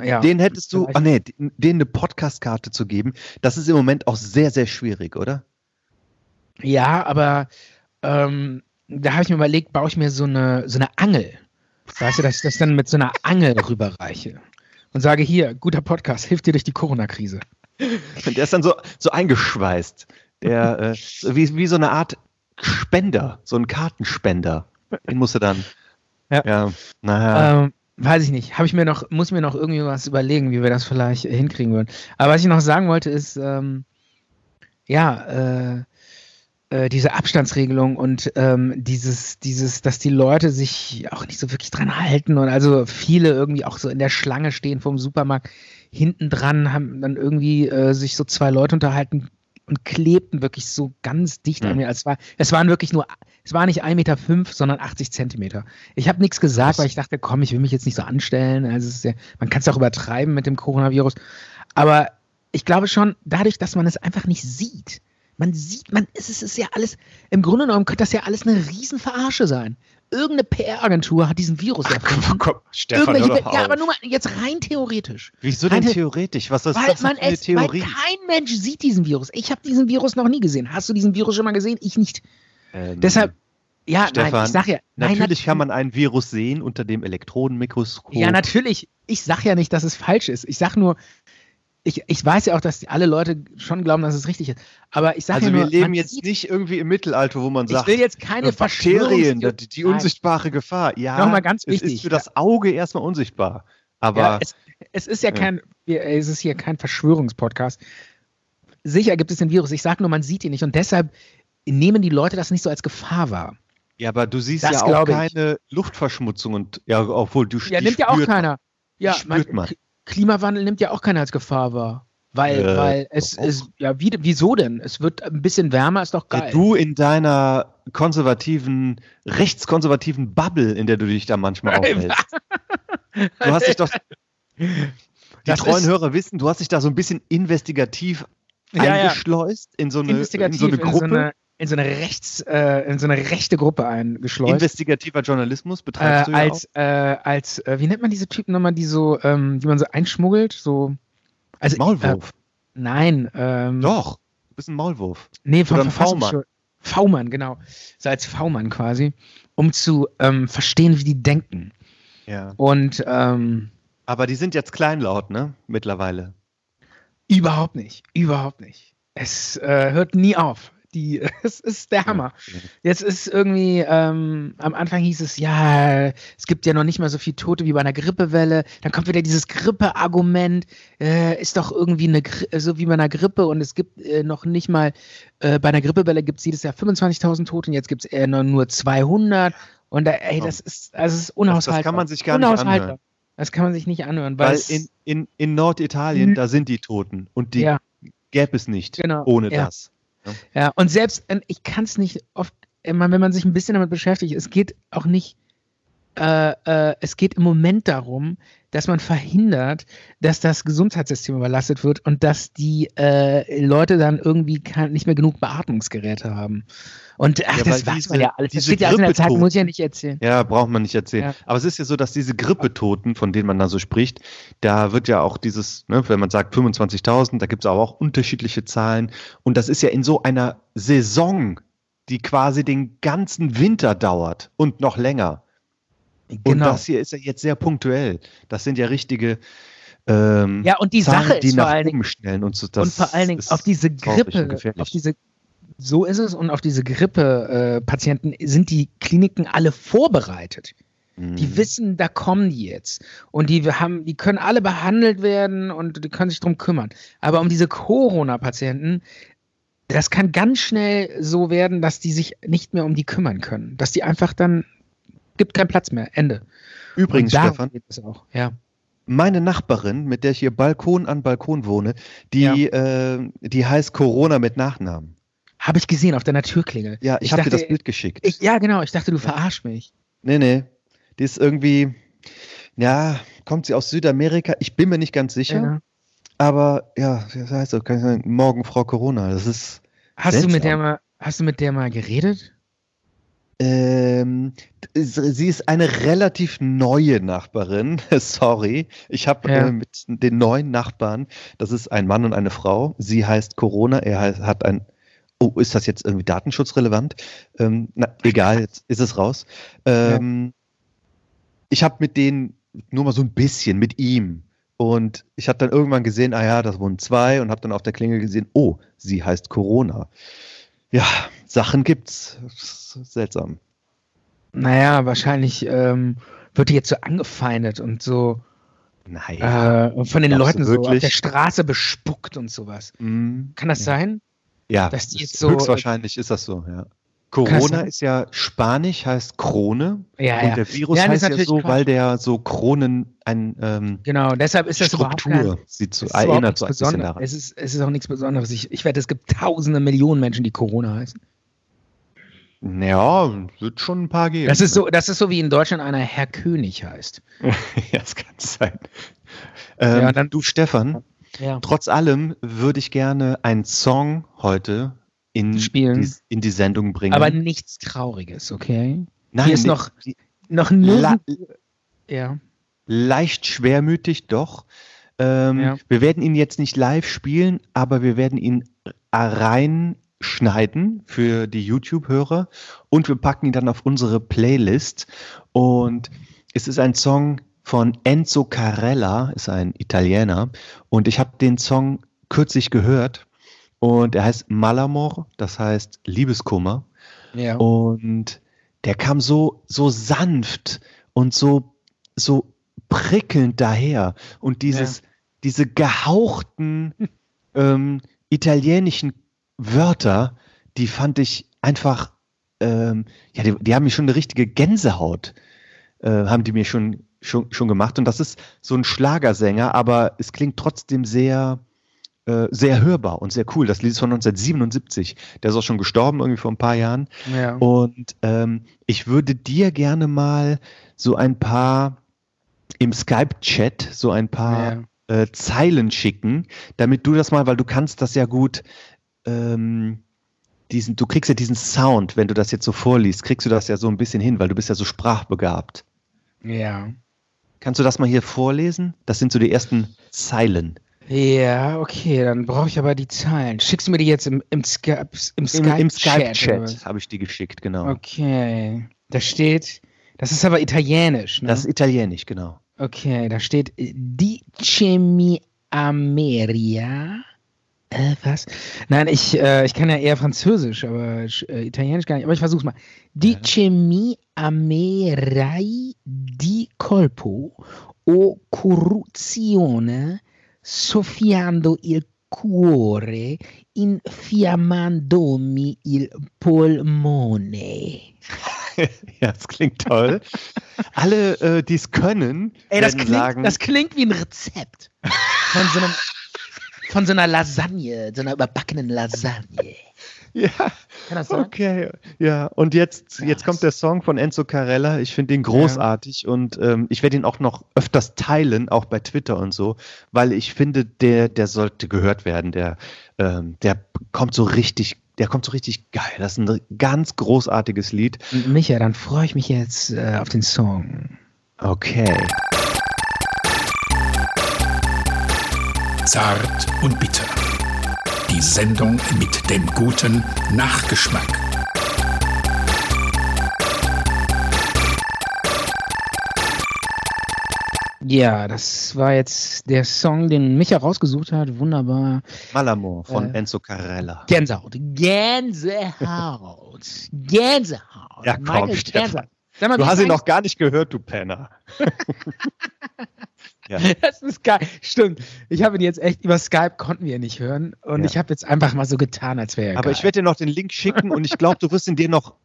ja, Den hättest du, ah nee, den- denen eine Podcastkarte zu geben, das ist im Moment auch sehr, sehr schwierig, oder? Ja, aber ähm, da habe ich mir überlegt, baue ich mir so eine, so eine Angel. Weißt du, dass ich das dann mit so einer Angel rüberreiche und sage, hier, guter Podcast, hilft dir durch die Corona-Krise. Und der ist dann so, so eingeschweißt. Der, äh, wie, wie so eine Art Spender, so ein Kartenspender. Den musst du dann. Ja. ja naja. Ähm, weiß ich nicht. Habe ich mir noch, muss ich mir noch irgendwie was überlegen, wie wir das vielleicht äh, hinkriegen würden. Aber was ich noch sagen wollte, ist, ähm, ja, äh, äh, diese Abstandsregelung und ähm, dieses, dieses, dass die Leute sich auch nicht so wirklich dran halten und also viele irgendwie auch so in der Schlange stehen vom Supermarkt, hinten dran haben dann irgendwie äh, sich so zwei Leute unterhalten und klebten wirklich so ganz dicht an Hm. mir. Es, war, es waren wirklich nur, es war nicht 1,5 Meter, fünf, sondern 80 Zentimeter. Ich habe nichts gesagt, weil ich dachte, komm, ich will mich jetzt nicht so anstellen. Also ja, man kann es auch übertreiben mit dem Coronavirus. Aber ich glaube schon, dadurch, dass man es einfach nicht sieht, man sieht, man, es ist, es ist ja alles, im Grunde genommen könnte das ja alles eine Riesenverarsche sein. Irgendeine PR-Agentur hat diesen Virus erfunden. komm, Stefan, Irgendwelche, ja, aber nur mal jetzt rein theoretisch. Wieso denn Rein- theoretisch? Was ist Weil das man für eine es, weil Theorie? kein Mensch sieht diesen Virus. Ich habe diesen Virus noch nie gesehen. Hast du diesen Virus schon mal gesehen? Ich nicht. Ähm, Deshalb, ja, nein, Stefan, ich sag ja, nein, Natürlich nat- kann man ein Virus sehen unter dem Elektronenmikroskop. Ja, natürlich. Ich sag ja nicht, dass es falsch ist. Ich sag nur, ich, ich weiß ja auch, dass alle Leute schon glauben, dass es richtig ist. Aber ich sag Also ja wir nur, leben man jetzt sieht- nicht irgendwie im Mittelalter, wo man Ich sagt, will jetzt keine äh, Bakterien, die, die unsichtbare Gefahr. Ja, Nochmal ganz es wichtig, ist für das Auge erstmal unsichtbar. Aber Ja, es, es ist ja Ja. kein, wir- es ist hier kein Verschwörungspodcast. Sicher gibt es den Virus. Ich sage nur, man sieht ihn nicht. Und deshalb nehmen die Leute das nicht so als Gefahr wahr. Ja, aber du siehst Das ja auch glaube ich. keine Luftverschmutzung und ja, obwohl du Ja, nimmt ja auch man. keiner. Ja, spürt man. K- Klimawandel nimmt ja auch keiner als Gefahr wahr. Weil, Äh, weil es ist, ja, wie, wieso denn? Es wird ein bisschen wärmer, ist doch Ja, geil. Du in deiner konservativen, rechtskonservativen Bubble, in der du dich da manchmal aufhältst. Du hast dich doch, die Das treuen Hörer wissen, du hast dich da so ein bisschen investigativ Ja, eingeschleust in so eine, in so eine Gruppe. so eine, in so eine rechts, äh, in so eine rechte Gruppe eingeschleust. Investigativer Journalismus Äh, betreibst du ja als, äh, als, äh, wie nennt man diese Typen nochmal, die so, ähm, die man so einschmuggelt? So, also, auch. Maulwurf. Äh, nein, ähm, Doch, du bist ein Maulwurf. Nee, ein Verfassungsschutz. V-Mann, genau. So als V-Mann quasi, um zu ähm, verstehen, wie die denken. Ja. Und ähm, Aber die sind jetzt kleinlaut, ne? Mittlerweile. überhaupt nicht, überhaupt nicht. Es äh, hört nie auf. Die, es ist der Hammer. Jetzt ist irgendwie, ähm, am Anfang hieß es, ja, es gibt ja noch nicht mal so viele Tote wie bei einer Grippewelle. Dann kommt wieder dieses Grippe-Argument, äh, ist doch irgendwie eine, Gri- so wie bei einer Grippe und es gibt äh, noch nicht mal, äh, bei einer Grippewelle gibt es jedes Jahr 25.000 Tote und jetzt gibt es äh, nur- nur 200. Und da, ey, das ist, also es ist unaushaltbar. kann man sich gar nicht anhören. Das kann man sich nicht anhören, weil, Weil in, in, in Norditalien, da sind die Toten und die ja. gäbe es nicht Genau, ohne ja. das. Ja, und selbst, ähm, ich kann es nicht oft, wenn man sich ein bisschen damit beschäftigt, es geht auch nicht, äh, äh, es geht im Moment darum, dass man verhindert, dass das Gesundheitssystem überlastet wird und dass die äh, Leute dann irgendwie kein, nicht mehr genug Beatmungsgeräte haben. Und ach, Ja, das weiß man ja alles. Das steht ja alles in der Zeit, muss ich ja nicht erzählen. Ja, braucht man nicht erzählen. Ja. Aber es ist ja so, dass diese Grippetoten, von denen man da so spricht, da wird ja auch dieses, ne, wenn man sagt 25.000, da gibt es aber auch unterschiedliche Zahlen. Und das ist ja in so einer Saison, die quasi den ganzen Winter dauert und noch länger. Und Genau. das hier ist ja jetzt sehr punktuell. Das sind ja richtige ähm, Ja, und die Zahlen, Sache die ist vor nach allen Dingen, oben schnellen. Und, so, das und vor allen Dingen auf diese und Grippe, auf diese, so ist es, und auf diese Grippe-Patienten sind die Kliniken alle vorbereitet. Die Mhm. wissen, da kommen die jetzt. Und die haben, die können alle behandelt werden und die können sich drum kümmern. Aber um diese Corona-Patienten, das kann ganz schnell so werden, dass die sich nicht mehr um die kümmern können. Dass die einfach dann, gibt keinen Platz mehr. Ende. Übrigens, Stefan, geht es auch. Ja. meine Nachbarin, mit der ich hier Balkon an Balkon wohne, die, äh, die heißt Corona mit Nachnamen. Habe ich gesehen auf deiner Türklingel. Ja, ich, Ich habe dir das Bild geschickt. Ich, ja, genau. Ich dachte, du verarsch mich. nee, nee. Die ist irgendwie, ja, kommt sie aus Südamerika? Ich bin mir nicht ganz sicher. Ja. Aber ja, das heißt so, kann ich sagen, morgen Frau Corona. Das ist, Hast du mit der mal, hast du mit der mal geredet? Ähm, sie ist eine relativ neue Nachbarin. Sorry. Ich habe Ja. äh, mit den neuen Nachbarn, das ist ein Mann und eine Frau. Sie heißt Corona, er heißt, hat ein, oh, ist das jetzt irgendwie datenschutzrelevant? Ähm, na, egal, jetzt ist es raus. Ähm, Ich habe mit denen nur mal so ein bisschen, mit ihm. Und ich habe dann irgendwann gesehen, ah ja, das wohnen zwei und habe dann auf der Klingel gesehen, oh, sie heißt Corona. Ja, Sachen gibt's. Seltsam. Naja, wahrscheinlich ähm, wird die jetzt so angefeindet und so Naja. äh, von den Leuten so auf der Straße bespuckt und sowas. Mm, Kann das ja. sein? Ja, jetzt so- höchstwahrscheinlich ist das so, ja. Corona sein? ist ja Spanisch, heißt Krone. Ja, und ja. der Virus Ja, heißt ja so, Quatsch. weil der so Kronen ein ähm, Genau, deshalb ist das kein, Struktur sieht so, es ist überhaupt erinnert so ein bisschen daran. Es ist, es ist auch nichts Besonderes. Ich, ich wette, es gibt tausende Millionen Menschen, die Corona heißen. Ja, wird schon ein paar geben. Das ist so, das ist so wie in Deutschland einer Herr König heißt. ja, das kann sein. Ähm, Ja, dann- du, Stefan, Ja. trotz allem würde ich gerne einen Song heute in, Spielen. Die, in die Sendung bringen. Aber nichts Trauriges, okay? Nein, hier ist noch- Noch nirgend, ja. leicht schwermütig, doch. Ähm, Ja. Wir werden ihn jetzt nicht live spielen, aber wir werden ihn reinschneiden für die YouTube-Hörer und wir packen ihn dann auf unsere Playlist. Und es ist ein Song von Enzo Carella, ist ein Italiener. Und ich habe den Song kürzlich gehört und er heißt Malamor, das heißt Liebeskummer. ja. Und der kam so, so sanft und so, so prickelnd daher. Und dieses, diese gehauchten ähm, italienischen Wörter, die fand ich einfach, ähm, ja, die, die haben mir schon eine richtige Gänsehaut, äh, haben die mir schon, schon, schon gemacht. Und das ist so ein Schlagersänger, aber es klingt trotzdem sehr, äh, sehr hörbar und sehr cool. Das Lied ist von 1977. Der ist auch schon gestorben, irgendwie vor ein paar Jahren. ja. Und ähm, ich würde dir gerne mal so ein paar im Skype-Chat so ein paar äh, Zeilen schicken, damit du das mal, weil du kannst das ja gut, ähm, diesen, du kriegst ja diesen Sound, wenn du das jetzt so vorliest, kriegst du das ja so ein bisschen hin, weil du bist ja so sprachbegabt. ja. Kannst du das mal hier vorlesen? Das sind so die ersten Zeilen. Ja, okay, dann brauche ich aber die Zahlen. Schickst du mir die jetzt im, im Skype im Im, Skype im Chat, oder Skype-Chat habe ich die geschickt, genau. Okay. Da steht, das ist aber italienisch, ne? Das ist italienisch, genau. okay, da steht Dicemi Ameria Äh, was? Nein, ich, äh, ich kann ja eher Französisch, aber äh, Italienisch gar nicht. Aber ich versuch's mal. Dice mi amerai di colpo o corruzione soffiando il cuore infiammandomi il polmone. ja, das klingt toll. Alle, äh, die es können, Ey, das klingt, sagen, das klingt wie ein Rezept von so, einem, von so einer Lasagne, so einer überbackenen Lasagne. Ja, Kann das sein? okay, ja. Und jetzt, jetzt Krass. kommt der Song von Enzo Carella. Ich finde ihn großartig und ähm, ich werde ihn auch noch öfters teilen, auch bei Twitter und so, weil ich finde, der, der sollte gehört werden. Der, ähm, der kommt so richtig, der kommt so richtig geil. Das ist ein ganz großartiges Lied. Micha, dann freue ich mich jetzt äh, auf den Song. Okay. Zart und bitter. Die Sendung mit dem guten Nachgeschmack. Ja, das war jetzt der Song, den Micha rausgesucht hat. Wunderbar. Malamor von Äh. Enzo Carella. Gänsehaut. Gänsehaut. Gänsehaut. Ja, komm, Meine Stefan. Gänsehaut. Sag mal, Du hast ihn noch gar nicht gehört, du Penner. ja. Das ist geil. Stimmt. Ich habe ihn jetzt echt über Skype konnten wir ihn nicht hören und Ja. ich habe jetzt einfach mal so getan, als wäre er Aber geil. ich werde dir noch den Link schicken und ich glaube, du wirst ihn dir noch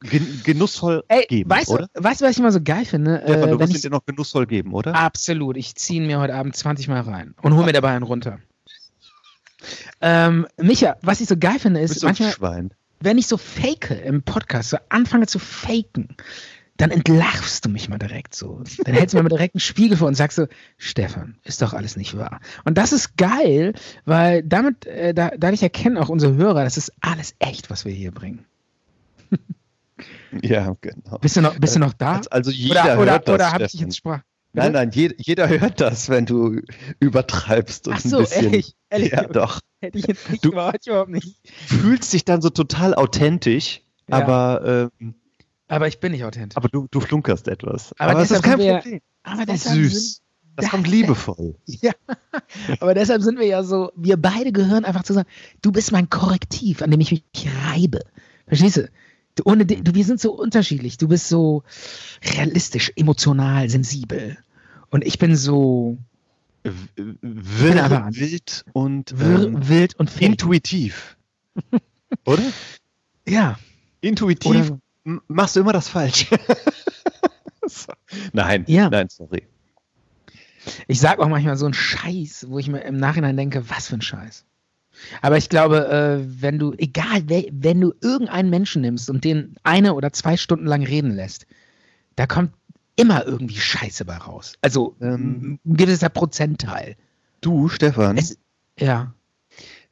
gen genussvoll Ey, geben, weißt oder? du, weißt du, was ich immer so geil finde? Stefan, Äh, du wenn wirst ihn dir noch genussvoll geben, oder? absolut. Ich ziehe ihn mir heute Abend 20 Mal rein und hole mir dabei einen runter. Ähm, Micha, was ich so geil finde, ist manchmal, wenn ich so fake im Podcast, so anfange zu faken, dann entlarvst du mich mal direkt so. Dann hältst du mir mal direkt einen Spiegel vor und sagst so, Stefan, ist doch alles nicht wahr. Und das ist geil, weil damit, äh, da, dadurch erkennen auch unsere Hörer, das ist alles echt, was wir hier bringen. Ja, genau. Bist du noch, bist du noch da? Also jeder oder oder, hört das, oder habe ich jetzt sprach? Nein, nein, je, jeder hört das, wenn du übertreibst und Ach so, ein bisschen. ehrlich, ehrlich. Ja, doch. Hätte ich jetzt nicht Du- überhaupt nicht. Fühlst dich dann so total authentisch, Ja. aber, ähm, Aber ich bin nicht authentisch. aber du, du flunkerst etwas. Aber das ist kein sind wir- Problem. Aber Das ist süß. Das da- kommt liebevoll. Ja, aber deshalb sind wir ja so, wir beide gehören einfach zusammen. Du bist mein Korrektiv, an dem ich mich reibe. Verstehst du? du ohne du, wir sind so unterschiedlich. Du bist so realistisch, emotional, sensibel. Und ich bin so Wirr, aber wild und ähm, wild und fake. intuitiv. Oder? Ja. Intuitiv Oder- machst du immer das Falsche. So. Nein, Ja. nein, sorry. Ich sag auch manchmal so einen Scheiß, wo ich mir im Nachhinein denke, was für ein Scheiß. Aber ich glaube, äh, wenn du, egal, wenn du irgendeinen Menschen nimmst und den eine oder zwei Stunden lang reden lässt, da kommt immer irgendwie Scheiße bei raus. Also Ähm. ein gewisser Prozentteil. Du, Stefan, Es, ja.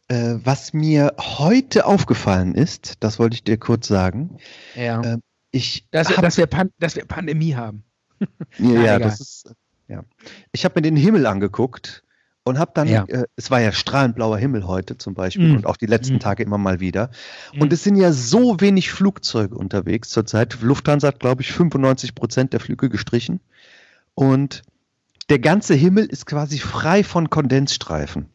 Äh, was mir heute aufgefallen ist, das wollte ich dir kurz sagen. Ja. Ähm, Ich dass, wir, hab- dass, wir Pan dass wir Pandemie haben. Ja, ja, das ist. Ja. Ich habe mir den Himmel angeguckt und habe dann, Ja. äh, es war ja strahlend blauer Himmel heute zum Beispiel Mm. und auch die letzten Mm. Tage immer mal wieder. Mm. Und es sind ja so wenig Flugzeuge unterwegs zurzeit. Lufthansa hat, glaube ich, 95 Prozent der Flüge gestrichen. Und der ganze Himmel ist quasi frei von Kondensstreifen.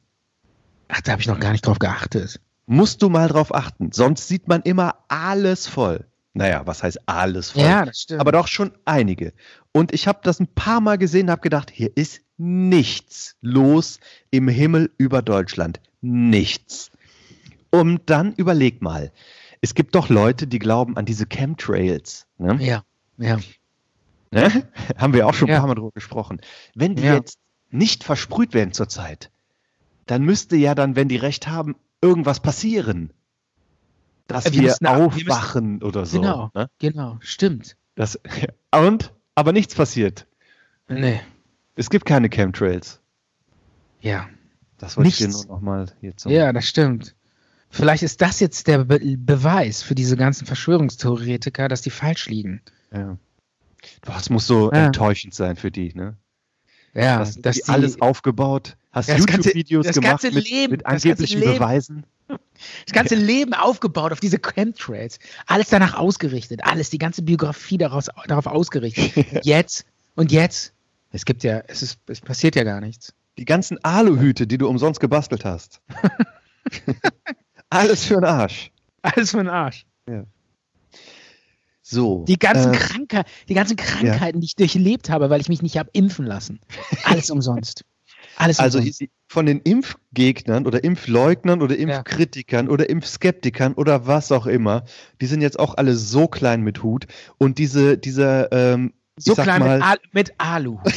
Ach, da habe ich noch gar nicht drauf geachtet. Musst du mal drauf achten. Sonst sieht man immer alles voll. Naja, was heißt alles voll? Ja, das stimmt. aber doch schon einige. Und ich habe das ein paar Mal gesehen und habe gedacht, hier ist nichts los im Himmel über Deutschland. Nichts. Und dann überleg mal, es gibt doch Leute, die glauben an diese Chemtrails. Ne? ja, ja. Ne? Haben wir auch schon ein Ja. paar Mal drüber gesprochen. Wenn die Ja. jetzt nicht versprüht werden zurzeit, dann müsste ja dann, wenn die recht haben, irgendwas passieren. Dass Äh, wir wir, ab- wir aufwachen oder so. Genau. Ne? Genau, stimmt. Das, und? Aber nichts passiert. Nee. Es gibt keine Chemtrails. Ja. Das wollte ich dir Nichts. nur nochmal hier zum. Ja, das stimmt. Vielleicht ist das jetzt der Be Beweis für diese ganzen Verschwörungstheoretiker, dass die falsch liegen. ja. Boah, es muss so Ja. enttäuschend sein für die, ne? Ja, Das, dass die die, alles aufgebaut, hast ganze- YouTube-Videos gemacht ganze mit, Leben, mit angeblichen Leben. Beweisen. das ganze Leben aufgebaut auf diese Chemtrails. Alles danach ausgerichtet. Alles, die ganze Biografie daraus, darauf ausgerichtet. Jetzt, und jetzt, es gibt ja, es ist, es passiert ja gar nichts. Die ganzen Aluhüte, die du umsonst gebastelt hast. Alles für den Arsch. Alles für den Arsch. So. Die ganzen, äh, Krankheit, die ganzen Krankheiten, die ich durchlebt habe, weil ich mich nicht habe impfen lassen. Alles umsonst. Alles Also umsonst. von den Impfgegnern oder Impfleugnern oder Impfkritikern oder Impfskeptikern oder was auch immer, die sind jetzt auch alle so klein mit Hut und diese, diese, ähm, so klein mal, mit, Al mit Alu.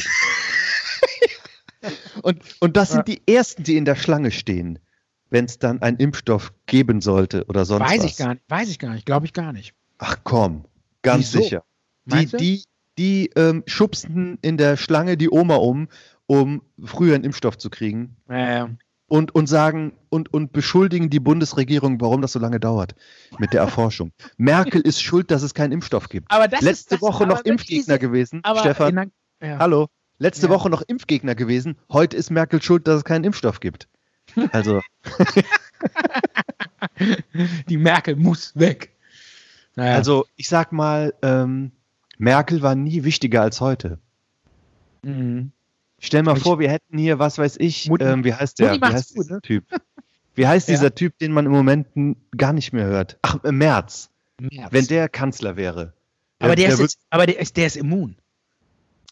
und, und das Ja. sind die ersten, die in der Schlange stehen, wenn es dann einen Impfstoff geben sollte oder sonst Weiß was. ich gar nicht. Weiß ich gar nicht. Glaube ich gar nicht. Ach komm, ganz Wieso? sicher. Die, du? die, die ähm, schubsten in der Schlange die Oma um, um früher einen Impfstoff zu kriegen. Äh, und, und sagen und, und beschuldigen die Bundesregierung, warum das so lange dauert mit der Erforschung. Merkel ist schuld, dass es keinen Impfstoff gibt. aber das Letzte ist Woche aber noch Impfgegner diese- gewesen. Stefan, in ja. hallo. Letzte Ja. Woche noch Impfgegner gewesen. Heute ist Merkel schuld, dass es keinen Impfstoff gibt. Also, Die Merkel muss weg. Naja. also ich sag mal, ähm, Merkel war nie wichtiger als heute. Mhm. Stell mal Ich- vor, wir hätten hier, was weiß ich, ähm, wie heißt der? Mutti Wie heißt gut, dieser ne? Typ? Wie heißt Ja. dieser Typ, den man im Moment gar nicht mehr hört? Ach, äh, Merz. März. Wenn der Kanzler wäre. aber der, ist wird- jetzt, aber der ist, der ist immun.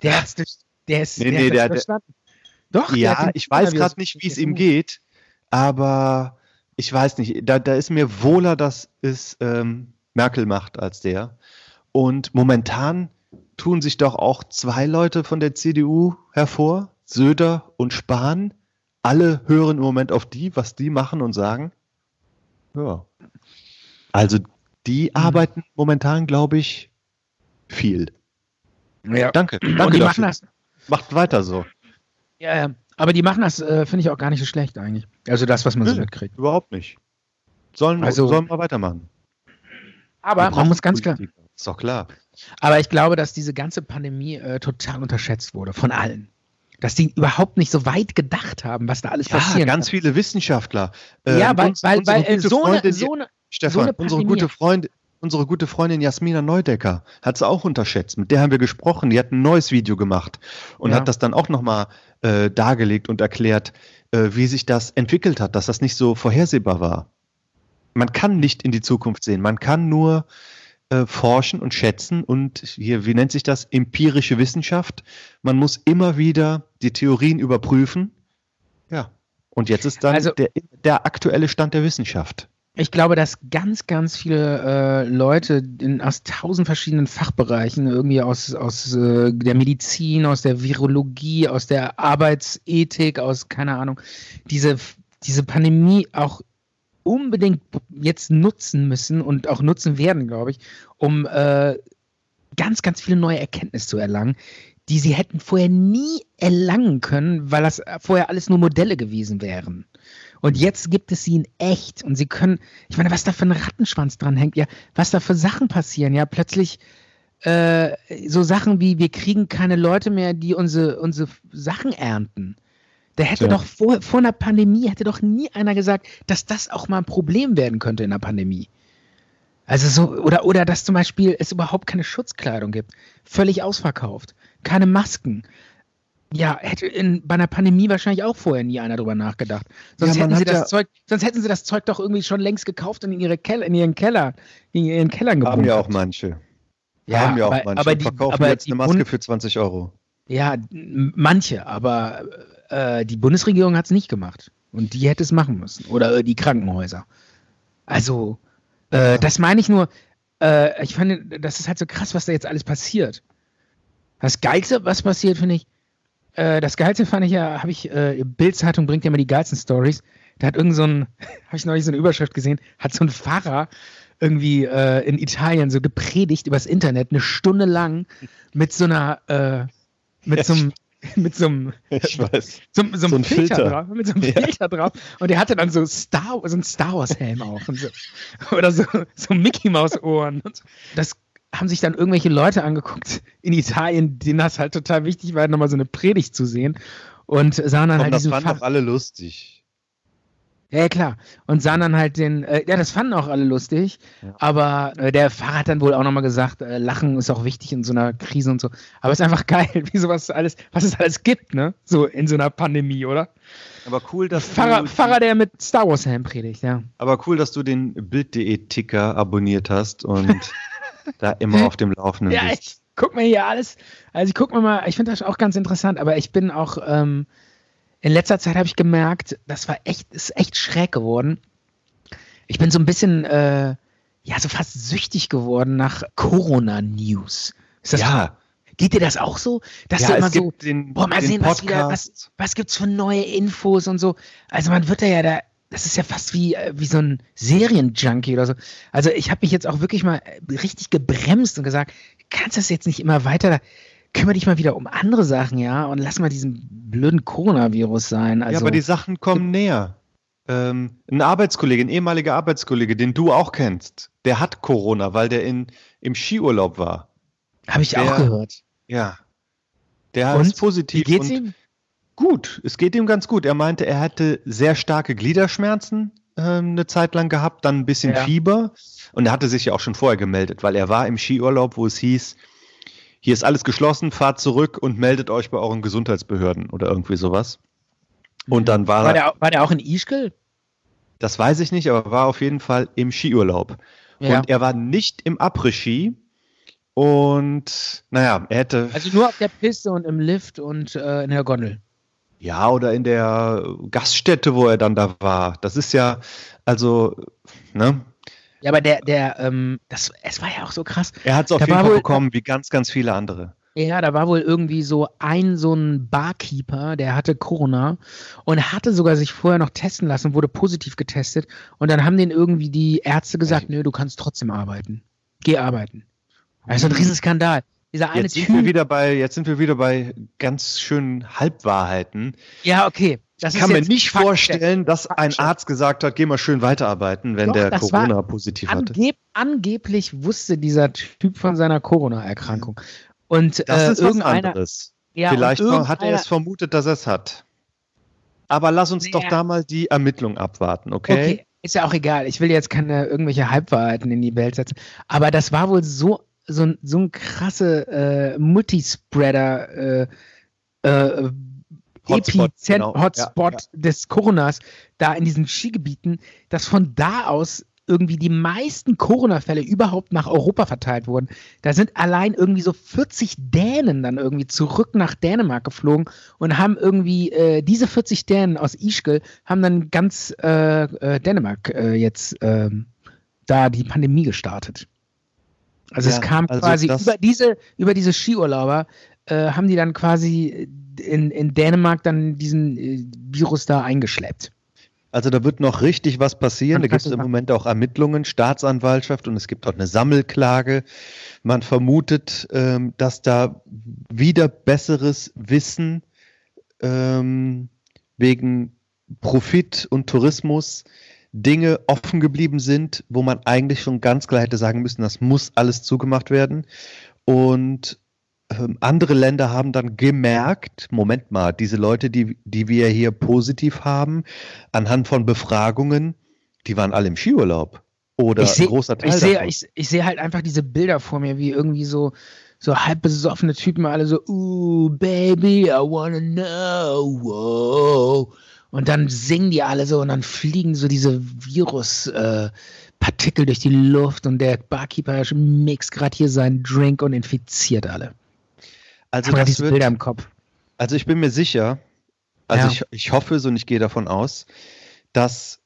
Der hat's durch, der ist, Nee, der nee, der- verstanden. Doch, der Ja, ich weiß gerade nicht, wie der es ist ihm geht, aber ich weiß nicht. Da, da ist mir wohler, dass es ähm, Merkel macht als der. Und momentan tun sich doch auch zwei Leute von der CDU hervor, Söder und Spahn. Alle hören im Moment auf die, was die machen und sagen. Ja. Also die Mhm. arbeiten momentan, glaube ich, viel. Ja. Danke. Danke die dafür. machen das, Macht weiter so. ja, ja. Aber die machen das, äh, finde ich auch gar nicht so schlecht eigentlich. Also das, was man so Nö. mitkriegt. Überhaupt nicht. Sollen, Also- sollen wir weitermachen. Aber Wir man muss ganz klar. Ist doch klar. Aber ich glaube, dass diese ganze Pandemie äh, total unterschätzt wurde von allen. Dass die überhaupt nicht so weit gedacht haben, was da alles Ja, passieren ganz kann. viele Wissenschaftler. Ja, Ähm, weil, uns- weil, unsere weil äh, gute so, eine, Freundin, so eine, Stefan, so eine unsere gute Freundin, unsere gute Freundin Jasmina Neudecker hat sie auch unterschätzt. Mit der haben wir gesprochen. Die hat ein neues Video gemacht und Ja. hat das dann auch nochmal äh, dargelegt und erklärt, äh, wie sich das entwickelt hat, dass das nicht so vorhersehbar war. Man kann nicht in die Zukunft sehen. Man kann nur äh, forschen und schätzen und hier, wie nennt sich das? Empirische Wissenschaft. Man muss immer wieder die Theorien überprüfen. Ja. Und jetzt ist dann Also- der, der aktuelle Stand der Wissenschaft. Ich glaube, dass ganz, ganz viele äh, Leute in, aus tausend verschiedenen Fachbereichen, irgendwie aus, aus äh, der Medizin, aus der Virologie, aus der Arbeitsethik, aus, keine Ahnung, diese, diese Pandemie auch unbedingt jetzt nutzen müssen und auch nutzen werden, glaube ich, um äh, ganz, ganz viele neue Erkenntnisse zu erlangen, die sie hätten vorher nie erlangen können, weil das vorher alles nur Modelle gewesen wären. Und jetzt gibt es sie in echt und sie können, ich meine, was da für ein Rattenschwanz dran hängt, ja, was da für Sachen passieren, ja, plötzlich äh, so Sachen wie, wir kriegen keine Leute mehr, die unsere, unsere Sachen ernten. Da hätte Ja. doch vor, vor einer Pandemie, hätte doch nie einer gesagt, dass das auch mal ein Problem werden könnte in der Pandemie. Also so, oder, oder dass zum Beispiel es überhaupt keine Schutzkleidung gibt. Völlig ausverkauft. Keine Masken. Ja, hätte in, bei einer Pandemie wahrscheinlich auch vorher nie einer drüber nachgedacht. Sonst, Ja, hätten sie das ja- Zeug, sonst hätten sie das Zeug doch irgendwie schon längst gekauft und in, ihre Keller, in ihren Keller, in ihren Kellern Haben ja auch gebunkert. manche. Ja, haben ja auch aber, manche. aber die, verkaufen aber jetzt eine Maske für 20 Euro. Ja, manche, aber äh, die Bundesregierung hat es nicht gemacht. Und die hätte es machen müssen. Oder äh, die Krankenhäuser. Also, äh, das meine ich nur, äh, ich fand, das ist halt so krass, was da jetzt alles passiert. Das Geilste, was passiert, finde ich, äh, das Geilste fand ich ja, habe ich, äh, Bild-Zeitung bringt ja immer die geilsten Stories. Da hat irgend so ein, habe ich neulich so eine Überschrift gesehen, hat so ein Pfarrer irgendwie äh, in Italien so gepredigt übers Internet eine Stunde lang mit so einer, äh, mit so einem, mit so einem, Ich weiß. so, so, So einem ein Filter, Filter. drauf, mit so einem Ja. Filter drauf. Und der hatte dann so Star, so einen Star Wars Helm auch und so. Oder so, so Mickey Maus Ohren. Und so. Das haben sich dann irgendwelche Leute angeguckt in Italien, denen das halt total wichtig war, nochmal so eine Predigt zu sehen. Und sahen dann Komm, halt das diesen fanden Fach doch alle lustig. Ja, klar. Und sahen dann halt den, äh, ja, das fanden auch alle lustig, Ja. aber äh, der Fahrer hat dann wohl auch nochmal gesagt, äh, Lachen ist auch wichtig in so einer Krise und so. Aber es ist einfach geil, wie sowas alles, was es alles gibt, ne? So in so einer Pandemie, oder? Aber cool, dass Pfarrer, du, Pfarrer, der mit Star Wars Helm predigt, ja. aber cool, dass du den Bild.de Ticker abonniert hast und da immer auf dem Laufenden Ja, bist. ich guck mir hier alles. Also ich guck mir mal, ich finde das auch ganz interessant, aber ich bin auch ähm, in letzter Zeit habe ich gemerkt, das war echt, ist echt schräg geworden. Ich bin so ein bisschen, äh, ja, so fast süchtig geworden nach Corona-News. Ist das ja, Geht dir das auch so? Dass ja du immer es so, den, boah, mal sehen, was wieder, Podcast. was, was gibt's für neue Infos und so. Also man wird da ja da, das ist ja fast wie, äh, wie so ein Serienjunkie oder so. Also ich habe mich jetzt auch wirklich mal äh, richtig gebremst und gesagt, du kannst das jetzt nicht immer weiter, kümmere dich mal wieder um andere Sachen, ja, und lass mal diesen blöden Coronavirus sein. Also, ja, aber die Sachen kommen näher. Ähm, ein Arbeitskollege, ein ehemaliger Arbeitskollege, den du auch kennst, der hat Corona, weil der in, im Skiurlaub war. habe ich auch der- gehört. Ja. Der Und? ist positiv. Wie geht's und ihm? Gut, es geht ihm ganz gut. Er meinte, er hatte sehr starke Gliederschmerzen ähm, eine Zeit lang gehabt, dann ein bisschen Ja. Fieber. Und er hatte sich ja auch schon vorher gemeldet, weil er war im Skiurlaub, wo es hieß, hier ist alles geschlossen, fahrt zurück und meldet euch bei euren Gesundheitsbehörden oder irgendwie sowas. Und dann war, War er, der, auch- war der auch in Ischgl? das weiß ich nicht, aber war auf jeden Fall im Skiurlaub. Ja. Und er war nicht im Après-Ski. Und naja, er hätte. Also nur auf der Piste und im Lift und äh, in der Gondel. Ja, oder in der Gaststätte, wo er dann da war. Das ist ja, also, ne? Ja, aber der, der, ähm, das, es war ja auch so krass. Er hat es auf Da jeden Fall wohl- bekommen, wie ganz, ganz viele andere. Ja, da war wohl irgendwie so ein so ein Barkeeper, der hatte Corona und hatte sogar sich vorher noch testen lassen, wurde positiv getestet und dann haben den irgendwie die Ärzte gesagt, nö, du kannst trotzdem arbeiten. Geh arbeiten. Also ein Riesenskandal. Dieser eine Jetzt sind, wir Typ. wieder bei, jetzt sind wir wieder bei ganz schönen Halbwahrheiten. Ja, okay. Das kann mir nicht Faktencheck. vorstellen, dass ein. Arzt gesagt hat, geh mal schön weiterarbeiten, wenn Doch, der das war Corona positiv hatte. Angeb angeblich wusste dieser Typ von seiner Corona-Erkrankung. Und Das äh, ist was anderes. ja, Vielleicht hat er es vermutet, dass er es hat. Aber lass uns doch Naja. da mal die Ermittlung abwarten, okay? Okay, ist ja auch egal. Ich will jetzt keine irgendwelche Halbwahrheiten in die Welt setzen. Aber das war wohl so, so, ein- so ein krasse äh, Multispreader äh, äh, Hotspot, Epizent- genau. Hotspot Ja, des Coronas da in diesen Skigebieten, dass von da aus irgendwie die meisten Corona-Fälle überhaupt nach Europa verteilt wurden. Da sind allein irgendwie so 40 Dänen dann irgendwie zurück nach Dänemark geflogen und haben irgendwie äh, diese 40 Dänen aus Ischgl haben dann ganz äh, äh, Dänemark äh, jetzt ähm, da die Pandemie gestartet. Also Ja, es kam also quasi über diese über diese Skiurlauber äh, haben die dann quasi in, in Dänemark dann diesen äh, Virus da eingeschleppt. Also da wird noch richtig was passieren. Da gibt es im. Moment auch Ermittlungen, Staatsanwaltschaft und es gibt auch eine Sammelklage. Man vermutet, ähm, dass da wieder besseres Wissen ähm, wegen Profit und Tourismus Dinge offen geblieben sind, wo man eigentlich schon ganz klar hätte sagen müssen, das muss alles zugemacht werden. Und andere Länder haben dann gemerkt, Moment mal, diese Leute, die, die wir hier positiv haben, anhand von Befragungen, die waren alle im Skiurlaub. Oder Ich seh- ein großer Teil Ich sehe ich, ich seh halt einfach diese Bilder vor mir, wie irgendwie so, so halb besoffene Typen, alle so, ooh, baby, I wanna know, wow. Und dann singen die alle so und dann fliegen so diese Virus-Partikel äh, Partikel durch die Luft und der Barkeeper mixt gerade hier seinen Drink und infiziert alle. Also, Ich habe das diese wird, Bilder im Kopf. also ich bin mir sicher, also Ja. ich, ich hoffe so und ich gehe davon aus, dass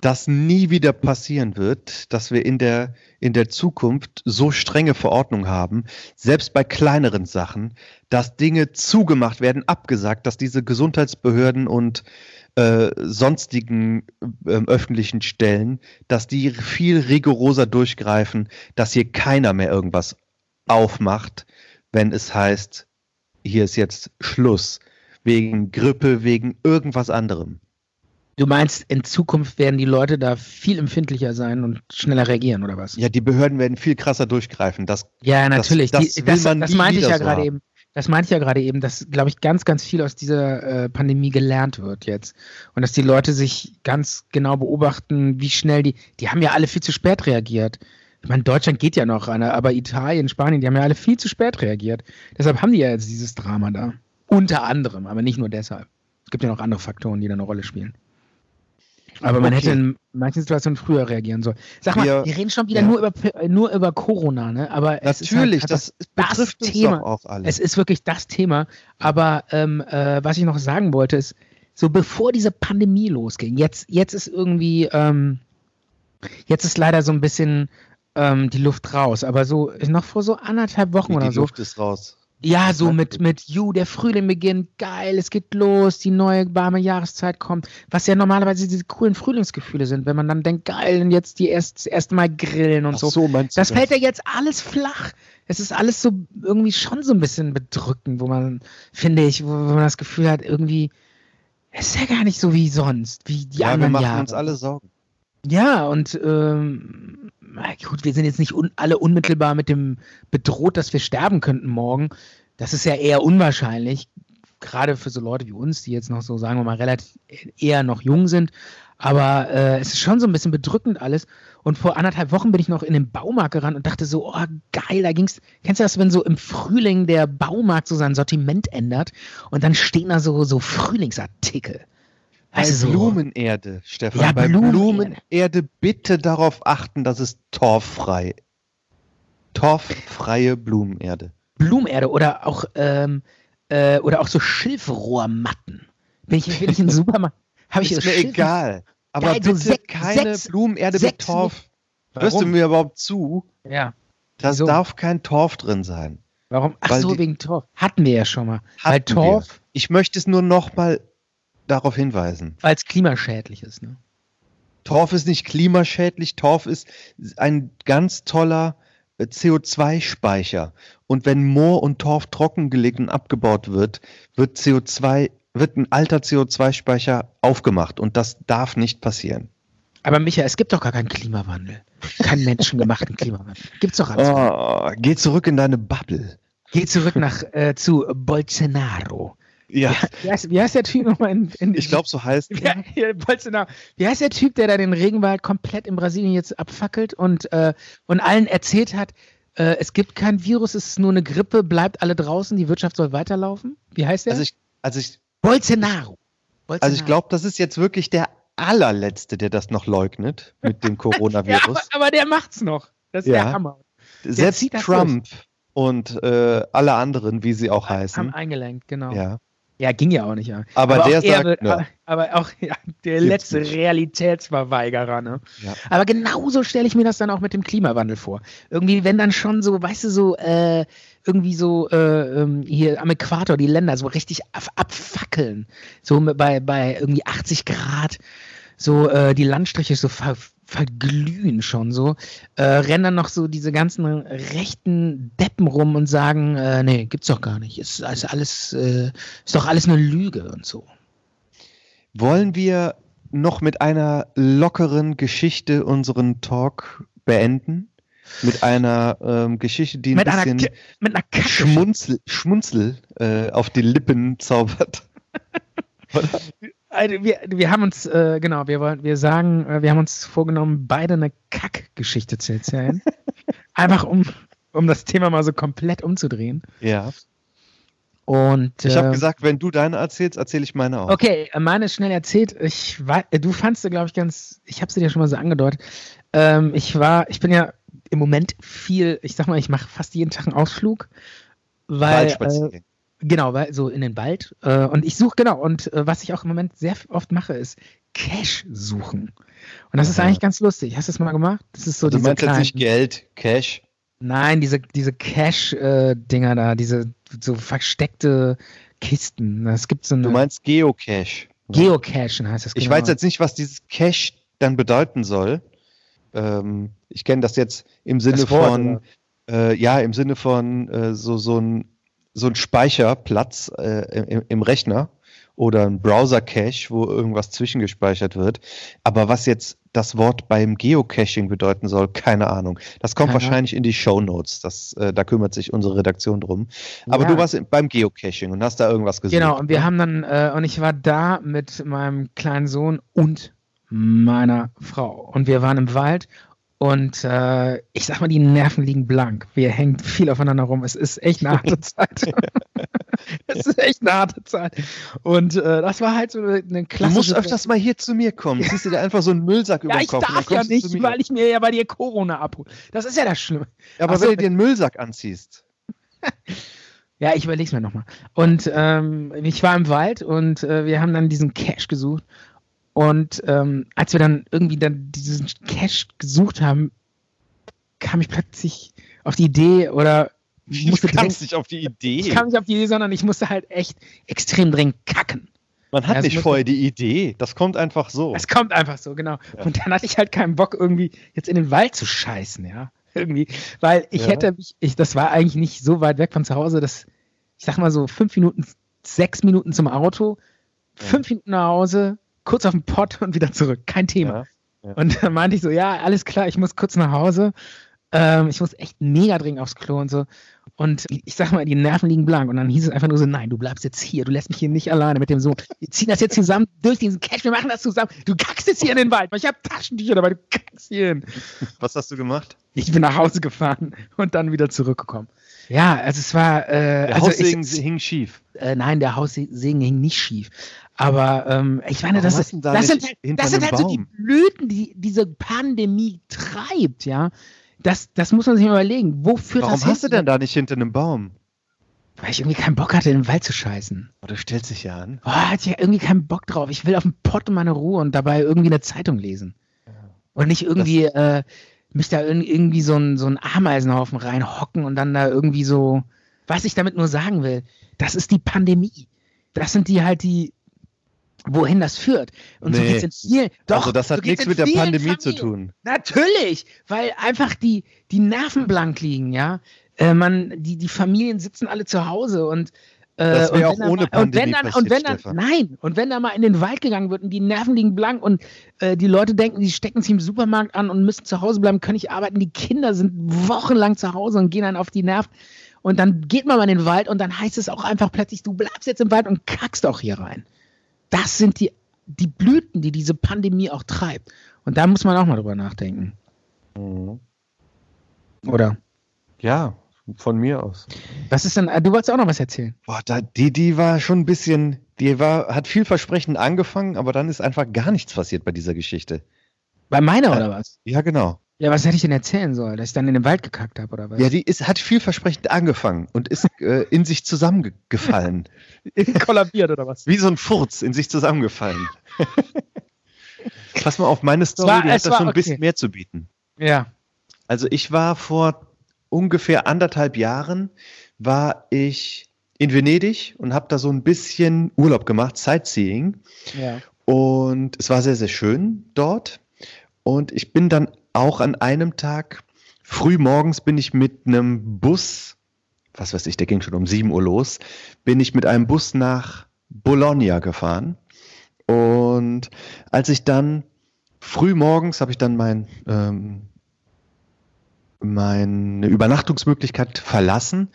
das nie wieder passieren wird, dass wir in der, in der Zukunft so strenge Verordnungen haben, selbst bei kleineren Sachen, dass Dinge zugemacht werden, abgesagt, dass diese Gesundheitsbehörden und äh, sonstigen ähm, öffentlichen Stellen, dass die viel rigoroser durchgreifen, dass hier keiner mehr irgendwas aufmacht, wenn es heißt, hier ist jetzt Schluss, wegen Grippe, wegen irgendwas anderem. Du meinst, in Zukunft werden die Leute da viel empfindlicher sein und schneller reagieren, oder was? Ja, die Behörden werden viel krasser durchgreifen. Das, Ja, natürlich. das die, das, man das nie meinte ich ja gerade eben. Das meinte ich ja gerade eben, dass, glaube ich, ganz, ganz viel aus dieser äh, Pandemie gelernt wird jetzt. Und dass die Leute sich ganz genau beobachten, wie schnell die, die haben ja alle viel zu spät reagiert. Ich meine, Deutschland geht ja noch, aber Italien, Spanien, die haben ja alle viel zu spät reagiert. Deshalb haben die ja jetzt dieses Drama da. Unter anderem, aber nicht nur deshalb. Es gibt ja noch andere Faktoren, die da eine Rolle spielen. Aber man Okay. hätte in manchen Situationen früher reagieren sollen. Sag mal, Wir- wir reden schon wieder ja. nur, über, nur über Corona, ne? Aber halt Natürlich, einfach das betrifft uns Thema. doch auch alle. Es ist wirklich das Thema. Aber ähm, äh, was ich noch sagen wollte, ist, so bevor diese Pandemie losging, jetzt, jetzt ist irgendwie, ähm, jetzt ist leider so ein bisschen ähm, die Luft raus. Aber so noch vor so anderthalb Wochen Wie oder die so. Luft ist raus. Ja, so mit, mit You, der Frühling beginnt, geil, es geht los, die neue warme Jahreszeit kommt, was ja normalerweise diese coolen Frühlingsgefühle sind, wenn man dann denkt, geil, und jetzt die erst, das erste Mal grillen und Ach so. so meinst du Das fällt ja jetzt alles flach. Es ist alles so irgendwie schon so ein bisschen bedrückend, wo man, finde ich, wo, man das Gefühl hat, irgendwie, es ist ja gar nicht so wie sonst, wie die Ja, wir anderen machen Jahre. uns alle Sorgen. Ja, und ähm, na gut, wir sind jetzt nicht un alle unmittelbar mit dem bedroht, dass wir sterben könnten morgen. Das ist ja eher unwahrscheinlich, gerade für so Leute wie uns, die jetzt noch so, sagen wir mal, relativ eher noch jung sind. Aber äh, es ist schon so ein bisschen bedrückend alles. Und vor anderthalb Wochen bin ich noch in den Baumarkt gerannt und dachte so, oh geil, da ging's. Kennst du das, wenn so im Frühling der Baumarkt so sein Sortiment ändert und dann stehen da so, so Frühlingsartikel. Bei Weißt du, so- Blumenerde, Stefan. Ja, bei Blumenerde. Blumenerde bitte darauf achten, dass es torffrei. Torffreie Blumenerde. Blumenerde oder auch, ähm, äh, oder auch so Schilfrohrmatten. Bin ich, bin ich in den Supermarkt, habe ich Ist so mir Schilf- egal. Aber Geil, so bitte sechs- keine sechs- Blumenerde mit sechs- Torf. Hörst du Warum? mir überhaupt zu? Ja. Da Wieso? darf kein Torf drin sein. Warum? Ach Weil so, die- wegen Torf. Hatten wir ja schon mal. Weil Torf, wir. Ich möchte es nur noch mal darauf hinweisen. weil es klimaschädlich ist. Ne? Torf ist nicht klimaschädlich, Torf ist ein ganz toller äh, CO2-Speicher. Und wenn Moor und Torf trockengelegt und abgebaut wird, wird CO2, wird ein alter CO2-Speicher aufgemacht und das darf nicht passieren. Aber Micha, es gibt doch gar keinen Klimawandel. Keinen menschengemachten Klimawandel. Gibt's doch alles. Oh, geh zurück in deine Bubble. Geh zurück nach äh, zu Bolsonaro. Ja, Wie heißt, wie heißt der Typ nochmal in, in ich glaube, so heißt Wie, ja, Bolsonaro. Wie heißt der Typ, der da den Regenwald komplett in Brasilien jetzt abfackelt und, äh, und allen erzählt hat, äh, es gibt kein Virus, es ist nur eine Grippe, bleibt alle draußen, die Wirtschaft soll weiterlaufen? Wie heißt der? Also ich, also ich, Bolsonaro. Bolsonaro. also ich glaube, das ist jetzt wirklich der allerletzte, der das noch leugnet mit dem ja, Coronavirus. aber, aber der macht's noch. Das ist Ja. der Hammer. Selbst zieht das Trump und äh, alle anderen, wie sie auch Haben heißen. eingelenkt, genau. Ja. Ja. ging ja auch nicht. Ja. Aber der auch er sagt, wird, ne. aber, aber auch ja, der letzte. Realitätsverweigerer. Ne? Ja. Aber genauso stelle ich mir das dann auch mit dem Klimawandel vor. Irgendwie, wenn dann schon so, weißt du, so, äh, irgendwie so äh, ähm, hier am Äquator die Länder so richtig ab abfackeln. So bei, bei irgendwie 80 Grad, so äh, die Landstriche so ver verglühen schon so, äh, rennen dann noch so diese ganzen rechten Deppen rum und sagen, äh, nee, gibt's doch gar nicht. Ist, ist alles, äh, ist doch alles eine Lüge und so. Wollen wir noch mit einer lockeren Geschichte unseren Talk beenden? Mit einer ähm, Geschichte, die ein Mit einer, bisschen Ki- mit einer Kacke. Schmunzel, Schmunzel äh, auf die Lippen zaubert. Also wir, wir haben uns, äh, genau, wir wollen, wir sagen, äh, wir haben uns vorgenommen, beide eine Kackgeschichte zu erzählen. Einfach um, um das Thema mal so komplett umzudrehen. Ja. Und Ich habe äh, gesagt, wenn du deine erzählst, erzähle ich meine auch. Okay, meine ist schnell erzählt. Ich war, äh, du fandst sie, glaube ich, ganz, ich habe sie dir schon mal so angedeutet. Ähm, ich war, ich bin ja im Moment viel, ich sag mal, ich mache fast jeden Tag einen Ausflug, weil, äh. Genau, so in den Wald. Äh, und ich suche, genau, und äh, was ich auch im Moment sehr oft mache, ist Cash suchen. Und das ist Aha. eigentlich ganz lustig. Hast du das mal gemacht? Das ist so du diese meinst jetzt kleinen, nicht Geld, Cash. Nein, diese, diese Cash-Dinger da, diese so versteckte Kisten. Es gibt so eine Du meinst Geocache. Geocachen heißt das Ich genau. weiß jetzt nicht, was dieses Cache dann bedeuten soll. Ähm, ich kenne das jetzt im Sinne Das von, äh, ja, im Sinne von äh, so, so ein, so ein Speicherplatz äh, im, im Rechner. oder ein Browser-Cache, wo irgendwas zwischengespeichert wird. Aber was jetzt das Wort beim Geocaching bedeuten soll, keine Ahnung. Das kommt Keine wahrscheinlich in die Show Notes. Das, äh, da kümmert sich unsere Redaktion drum. Aber Ja. du warst beim Geocaching und hast da irgendwas gesucht. Genau, und wir ne? haben dann, äh, und ich war da mit meinem kleinen Sohn und meiner Frau. Und wir waren im Wald und äh, ich sag mal, die Nerven liegen blank. Wir hängen viel aufeinander rum. Es ist echt eine harte Zeit. es ist echt eine harte Zeit. Und äh, das war halt so eine Du klassische. musst öfters mal hier zu mir kommen. Ziehst du dir einfach so einen Müllsack über ja, den ich Kopf dann darf ja du nicht, weil ich mir ja bei dir Corona abhole. Das ist ja das Schlimme. Aber Ach so, wenn du dir einen Müllsack anziehst. Ja, ich überleg's mir nochmal. Und ähm, ich war im Wald und äh, wir haben dann diesen Cache gesucht. Und ähm, als wir dann irgendwie dann diesen Cache gesucht haben, kam ich plötzlich auf die Idee oder musste du kamst dringend, nicht auf die Idee. ich kam nicht auf die Idee, sondern ich musste halt echt extrem dringend kacken. Man hat Ja, nicht vorher die Idee. Das kommt einfach so. Es kommt einfach so, genau. Und dann hatte ich halt keinen Bock, irgendwie jetzt in den Wald zu scheißen, ja. Irgendwie. Weil ich Ja. hätte mich, ich, das war eigentlich nicht so weit weg von zu Hause, dass, ich sag mal so, fünf Minuten, sechs Minuten zum Auto, fünf Minuten nach Hause, kurz auf den Pott und wieder zurück. Kein Thema. Ja. Und dann meinte ich so, ja, alles klar, ich muss kurz nach Hause. Ähm, ich muss echt mega dringend aufs Klo und so. Und ich sag mal, die Nerven liegen blank. Und dann hieß es einfach nur so, nein, du bleibst jetzt hier, du lässt mich hier nicht alleine mit dem Sohn. Wir ziehen das jetzt zusammen durch diesen Cash, wir machen das zusammen. Du kackst jetzt hier in den Wald. Ich habe Taschentücher dabei, du kackst hier hin. Was hast du gemacht? Ich bin nach Hause gefahren und dann wieder zurückgekommen. Ja, also es war, äh, Der also Haussegen ich, hing schief. äh, nein, der Haussegen hing nicht schief. Aber ähm, ich meine, Warum das, da das sind, halt, das sind halt so die Baum? Blüten, die diese Pandemie treibt, ja. Das, das muss man sich mal überlegen. Wo führt Warum hast du denn da nicht hinter einem Baum? Weil ich irgendwie keinen Bock hatte, in den Wald zu scheißen. Oh, du stellst dich ja an. Oh, hatte ich ja irgendwie keinen Bock drauf. Ich will auf dem Pott meine Ruhe und dabei irgendwie eine Zeitung lesen. Und nicht irgendwie äh, mich da irg- irgendwie so ein, so ein Ameisenhaufen reinhocken und dann da irgendwie so. Was ich damit nur sagen will, das ist die Pandemie. Das sind die halt die, wohin das führt. Und so Nee. geht's in vielen. Doch, also das so hat geht's nichts mit der Pandemie zu Familien. tun. Natürlich, weil einfach die, die Nerven blank liegen, ja. Äh, man, die, die Familien sitzen alle zu Hause und äh, Das und wär wenn auch ohne mal, und Pandemie wenn dann, passiert, und wenn dann, Stefan. nein, und wenn da mal in den Wald gegangen wird und die Nerven liegen blank und äh, die Leute denken, die stecken sich im Supermarkt an und müssen zu Hause bleiben, können nicht arbeiten, die Kinder sind wochenlang zu Hause und gehen dann auf die Nerven. Und dann geht man mal in den Wald und dann heißt es auch einfach plötzlich, du bleibst jetzt im Wald und kackst auch hier rein. Das sind die, die Blüten, die diese Pandemie auch treibt. Und da muss man auch mal drüber nachdenken. Mhm. Oder? Ja, von mir aus. Was ist denn, äh, du wolltest auch noch was erzählen. Boah, da, die, die war schon ein bisschen, die war, hat vielversprechend angefangen, aber dann ist einfach gar nichts passiert bei dieser Geschichte. Bei meiner oder was? Ja, genau. Ja, was hätte ich denn erzählen sollen? Dass ich dann in den Wald gekackt habe oder was? Ja, die ist, hat vielversprechend angefangen und ist äh, in sich zusammengefallen. kollabiert oder was? Wie so ein Furz in sich zusammengefallen. Pass mal auf, meine Story, war- die hat da schon ein okay. bisschen mehr zu bieten. Ja. Also ich war vor ungefähr anderthalb Jahren, war ich in Venedig und habe da so ein bisschen Urlaub gemacht, Sightseeing. Ja. Und es war sehr, sehr schön dort. Und ich bin dann auch an einem Tag, früh morgens bin ich mit einem Bus, was weiß ich, der ging schon um 7 Uhr los, bin ich mit einem Bus nach Bologna gefahren. Und als ich dann früh morgens habe ich dann mein, ähm, meine Übernachtungsmöglichkeit verlassen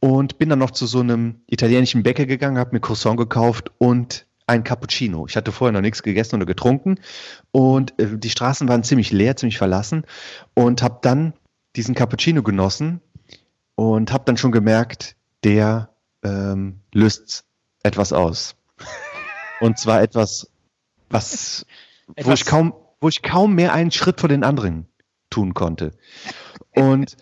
und bin dann noch zu so einem italienischen Bäcker gegangen, habe mir Croissant gekauft und ein Cappuccino. Ich hatte vorher noch nichts gegessen oder getrunken und äh, die Straßen waren ziemlich leer, ziemlich verlassen und habe dann diesen Cappuccino genossen und habe dann schon gemerkt, der ähm, löst etwas aus. Und zwar etwas, was, wo Etwas- ich kaum, wo ich kaum mehr einen Schritt vor den anderen tun konnte. Und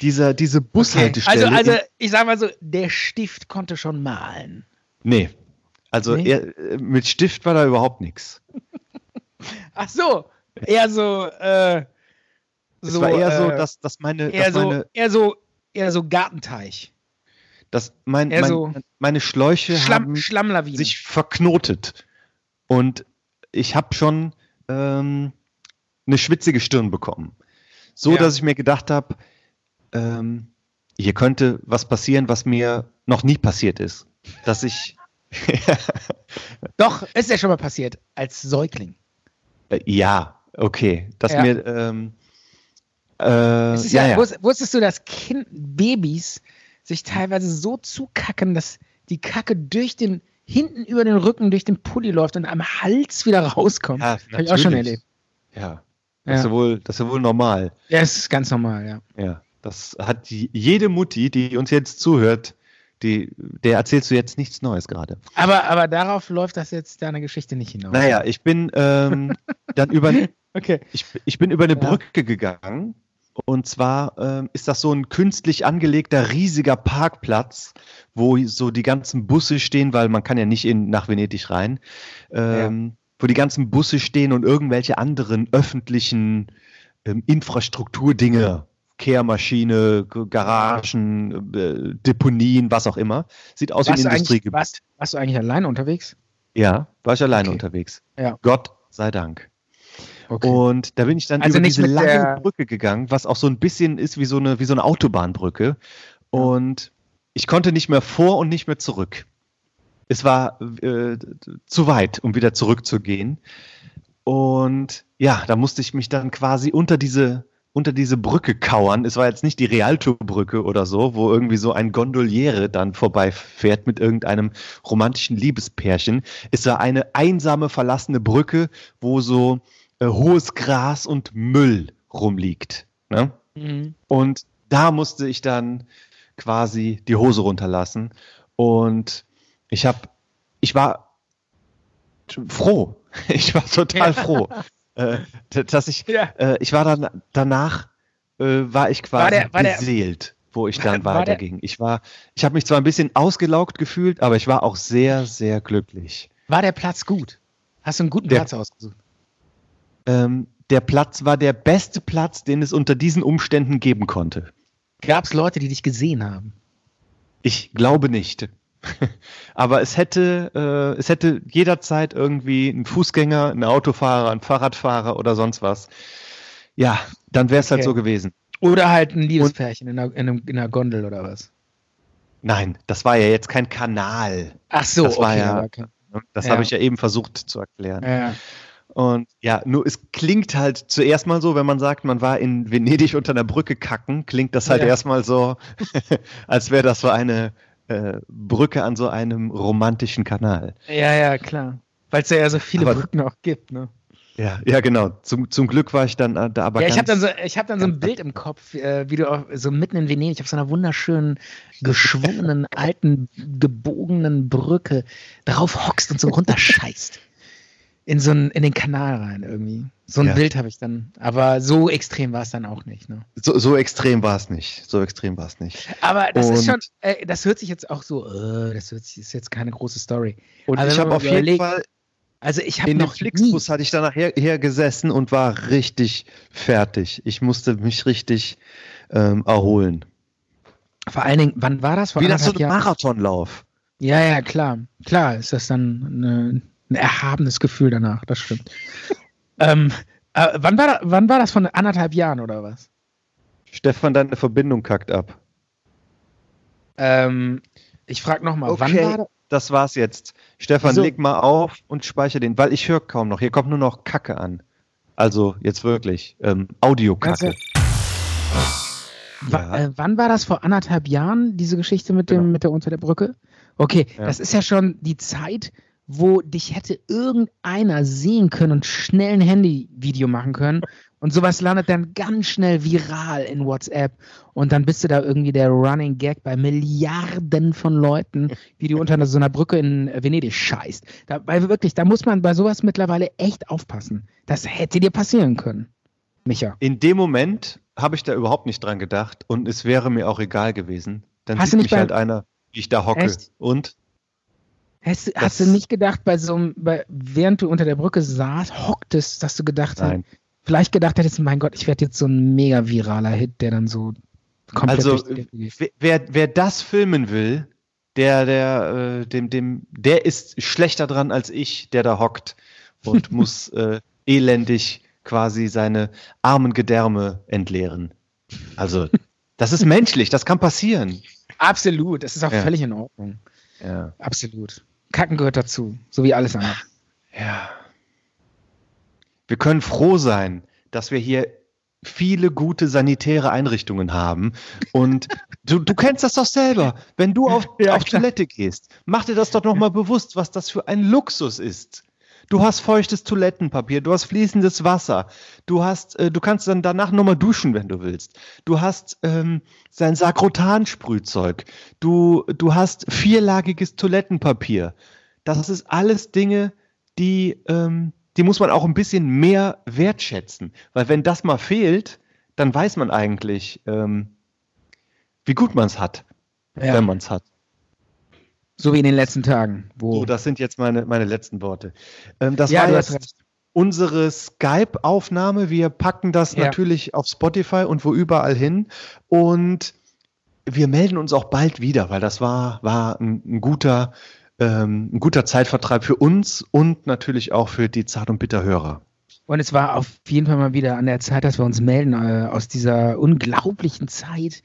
dieser, diese Bushaltestelle. Also, also, in- ich sag mal so, der Stift konnte schon malen. nee. Also Nee? Er, äh, mit Stift war da überhaupt nichts. Ach so, eher so, äh, Es war eher so, äh, dass, dass meine, eher dass so, meine, eher so, eher so Gartenteich. dass mein, mein, so meine Schläuche Schlamm, haben sich verknotet. Und ich habe schon ähm, eine schwitzige Stirn bekommen. So, Ja. dass ich mir gedacht habe, ähm, hier könnte was passieren, was mir noch nie passiert ist. Dass ich, Doch, ist ja schon mal passiert, als Säugling. Äh, ja, okay. Dass Ja. mir, ähm, äh, ja, ja, ja. wus- Wusstest du, dass kind, Babys sich teilweise so zukacken, dass die Kacke durch den, hinten über den Rücken, durch den Pulli läuft und am Hals wieder rauskommt? Ja, Habe ich auch schon erlebt. Ja. Das, ist Ja. ja wohl, das ist ja wohl normal. ja, es ist ganz normal, ja. Ja. Das hat die, jede Mutti, die uns jetzt zuhört, die, der erzählst du jetzt nichts Neues gerade. Aber, aber darauf läuft das jetzt deine Geschichte nicht hinaus. Naja, ich bin ähm, dann über, Okay. ich, ich bin über eine Ja. Brücke gegangen. Und zwar ähm, ist das so ein künstlich angelegter riesiger Parkplatz, wo so die ganzen Busse stehen, weil man kann ja nicht in, nach Venedig rein, ähm, wo die ganzen Busse stehen und irgendwelche anderen öffentlichen ähm, Infrastrukturdinge, Kehrmaschine, Garagen, äh, Deponien, was auch immer. Sieht aus wie Warst ein du, eigentlich, Industriegebiet. warst, warst du eigentlich alleine unterwegs? Ja, war ich alleine Okay. unterwegs. Ja. Gott sei Dank. Okay. Und da bin ich dann Also über diese lange Brücke gegangen, was auch so ein bisschen ist wie so eine, wie so eine Autobahnbrücke. Und ich konnte nicht mehr vor und nicht mehr zurück. Es war äh, zu weit, um wieder zurückzugehen. Und ja, da musste ich mich dann quasi unter diese, unter diese Brücke kauern. Es war jetzt nicht die Rialto-Brücke oder so, wo irgendwie so ein Gondoliere dann vorbeifährt mit irgendeinem romantischen Liebespärchen. Es war eine einsame, verlassene Brücke, wo so äh, hohes Gras und Müll rumliegt. Ne? Mhm. Und da musste ich dann quasi die Hose runterlassen. Und ich habe, ich war froh. Ich war total froh, äh, dass ich, Ja. äh, ich war dann danach, äh, war ich quasi War der- war der- beseelt, wo ich dann War der- weiterging. Ich war, ich habe mich zwar ein bisschen ausgelaugt gefühlt, aber ich war auch sehr, sehr glücklich. War der Platz gut? Hast du einen guten Der- Platz ausgesucht? Ähm, der Platz war der beste Platz, den es unter diesen Umständen geben konnte. Gab es Leute, die dich gesehen haben? Ich glaube nicht. Aber es hätte, äh, es hätte jederzeit irgendwie ein Fußgänger, ein Autofahrer, ein Fahrradfahrer oder sonst was. Ja, dann wäre es halt Okay. so gewesen. Oder halt ein Liebespärchen in einer, in, einem, in einer Gondel oder was? Nein, das war ja jetzt kein Kanal. Ach so, Das war okay, ja- aber okay. Das Ja. habe ich ja eben versucht zu erklären. Ja. Und ja, nur es klingt halt zuerst mal so, wenn man sagt, man war in Venedig unter einer Brücke kacken, klingt das halt Ja. erstmal so, als wäre das so eine äh, Brücke an so einem romantischen Kanal. ja, ja, klar. Weil es ja, so viele Aber- Brücken auch gibt, ne? Ja, ja, genau. Zum, zum Glück war ich dann äh, da aber ja, ich habe dann, so, ich hab dann so ein Bild im Kopf, äh, wie du auch so mitten in Venedig auf so einer wunderschönen, geschwungenen, alten, gebogenen Brücke drauf hockst und so runterscheißt. In so einen, in den Kanal rein irgendwie. So ein Ja. Bild habe ich dann. Aber so extrem war es dann auch nicht. Ne? so, so extrem war es nicht. So extrem war es nicht. Aber das ist Und- schon, äh, das hört sich jetzt auch so, äh, das hört sich, ist jetzt keine große Story. Und Aber ich habe auf jeden Fall Also ich habe noch Flixbus hatte ich dann nachher her gesessen und war richtig fertig. Ich musste mich richtig ähm, erholen. vor allen Dingen, wann war das? Vor Wie nach so Jahren? Marathonlauf. Ja, ja, klar. Klar ist das dann eine, ein erhabenes Gefühl danach, das stimmt. ähm, äh, wann, war wann war das von anderthalb Jahren oder was? Stefan, deine Verbindung kackt ab. Ähm, ich frage nochmal, wann war das? das war's jetzt. Stefan, Wieso? leg mal auf und speichere den, weil ich höre kaum noch. Hier kommt nur noch Kacke an. Also jetzt wirklich. Ähm, Audiokacke. Wa Ja. äh, wann war das vor anderthalb Jahren, diese Geschichte mit, dem, Genau. mit der Unter der Brücke? Okay, Ja. das ist ja schon die Zeit, wo dich hätte irgendeiner sehen können und schnell ein Handyvideo machen können. Und sowas landet dann ganz schnell viral in WhatsApp. Und dann bist du da irgendwie der Running Gag bei Milliarden von Leuten, wie du unter so einer Brücke in Venedig scheißt. Weil wirklich, da muss man bei sowas mittlerweile echt aufpassen. Das hätte dir passieren können. Micha. In dem Moment habe ich da überhaupt nicht dran gedacht und es wäre mir auch egal gewesen. Dann Hast sieht du nicht mich halt einer, wie ich da hocke. Echt? Und Hast, du- Das- hast du nicht gedacht, bei so einem, bei, während du unter der Brücke saß, hocktest, dass du gedacht hast, nein. vielleicht gedacht hättest, mein Gott, ich werde jetzt so ein mega viraler Hit, der dann so komplett Also wer, wer das filmen will, der, der, äh, dem, dem, der ist schlechter dran als ich, der da hockt und muss äh, elendig quasi seine armen Gedärme entleeren. Also, das ist menschlich, das kann passieren. Absolut, das ist auch Ja. völlig in Ordnung. Ja. Absolut. Kacken gehört dazu, so wie alles andere. Ja. Wir können froh sein, dass wir hier viele gute sanitäre Einrichtungen haben. Und du, du kennst das doch selber. Wenn du auf, Ja, auf. Toilette gehst, mach dir das doch nochmal bewusst, was das für ein Luxus ist. Du hast feuchtes Toilettenpapier, du hast fließendes Wasser, du hast, äh, du kannst dann danach nochmal duschen, wenn du willst. Du hast ähm, sein Sakrotan-Sprühzeug, du, du hast vierlagiges Toilettenpapier. Das ist alles Dinge, die, ähm, die muss man auch ein bisschen mehr wertschätzen. Weil wenn das mal fehlt, dann weiß man eigentlich, ähm, wie gut man es hat, Ja. wenn man es hat. So wie in den letzten Tagen. So, das sind jetzt meine, meine letzten Worte. Ähm, das Ja, war jetzt unsere Skype-Aufnahme. Wir packen das Ja. natürlich auf Spotify und wo überall hin. Und wir melden uns auch bald wieder, weil das war, war ein, ein guter, ähm, ein guter Zeitvertreib für uns und natürlich auch für die Zart- und Bitter-Hörer. Und es war auf jeden Fall mal wieder an der Zeit, dass wir uns melden äh, aus dieser unglaublichen Zeit,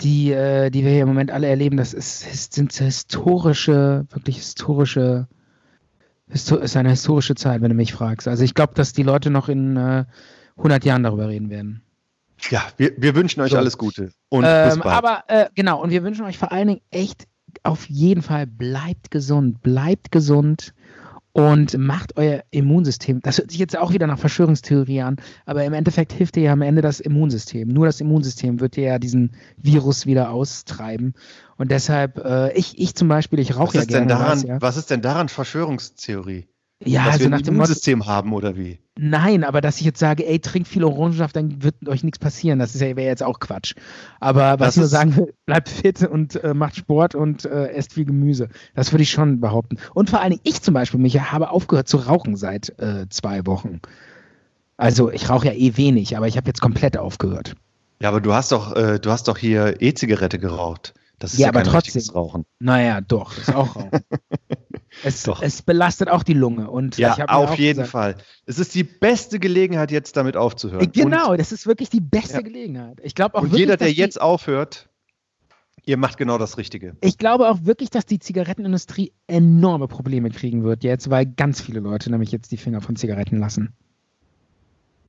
die, äh, die wir hier im Moment alle erleben. Das ist, sind historische, wirklich historische, histo ist eine historische Zeit, wenn du mich fragst. Also ich glaube, dass die Leute noch in äh, 100 Jahren darüber reden werden. Ja, wir, wir wünschen euch So. alles Gute und bis Ähm, bald. aber äh, genau, und wir wünschen euch vor allen Dingen echt auf jeden Fall, bleibt gesund, bleibt gesund und macht euer Immunsystem. Das hört sich jetzt auch wieder nach Verschwörungstheorie an, aber im Endeffekt hilft dir ja am Ende das Immunsystem. Nur das Immunsystem wird dir ja diesen Virus wieder austreiben. Und deshalb, äh, ich, ich zum Beispiel, ich was, rauche ja ist denn gerne. daran, weißt ja. was ist denn daran Verschwörungstheorie? ja, Dass also wir nach ein dem Motto, Immunsystem haben oder wie? Nein, aber dass ich jetzt sage, ey, trinkt viel Orangensaft, dann wird euch nichts passieren. Das ist ja, wäre jetzt auch Quatsch. Aber was Das ich nur sagen will, bleibt fit und äh, macht Sport und äh, esst viel Gemüse. Das würde ich schon behaupten. Und vor allen Dingen, ich zum Beispiel, mich habe aufgehört zu rauchen seit äh, zwei Wochen. Also ich rauche ja eh wenig, aber ich habe jetzt komplett aufgehört. Ja, aber du hast doch, äh, du hast doch hier E-Zigarette geraucht. Das ist Ja, ja, aber trotzdem. Rauchen. Naja, doch, ist auch Rauchen. es, Doch. es belastet auch die Lunge. Und Ja, auf auch jeden gesagt, Fall. Es ist die beste Gelegenheit, jetzt damit aufzuhören. Genau, das ist wirklich die beste Ja. Gelegenheit. Ich glaube auch Und, und wirklich, jeder, der die- jetzt aufhört, ihr macht genau das Richtige. Ich glaube auch wirklich, dass die Zigarettenindustrie enorme Probleme kriegen wird jetzt, weil ganz viele Leute nämlich jetzt die Finger von Zigaretten lassen.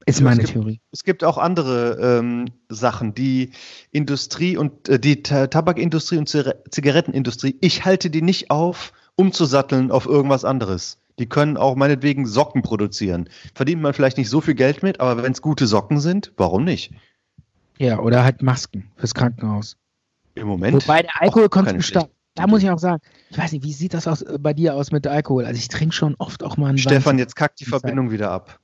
Ist Ja, meine es gibt- Theorie. Es gibt auch andere ähm, Sachen, die Industrie und äh, die Ta Tabakindustrie und Zigarettenindustrie, ich halte die nicht auf, umzusatteln auf irgendwas anderes. Die können auch meinetwegen Socken produzieren. Verdient man vielleicht nicht so viel Geld mit, aber wenn es gute Socken sind, warum nicht? Ja, oder halt Masken fürs Krankenhaus. Im Moment. Wobei der Alkoholkonsum keine stark. schlechte Da muss ich auch sagen, ich weiß nicht, wie sieht das aus, äh, bei dir aus mit Alkohol? Also ich trinke schon oft auch mal einen Stefan, Wein. jetzt kackt die. Verbindung wieder ab.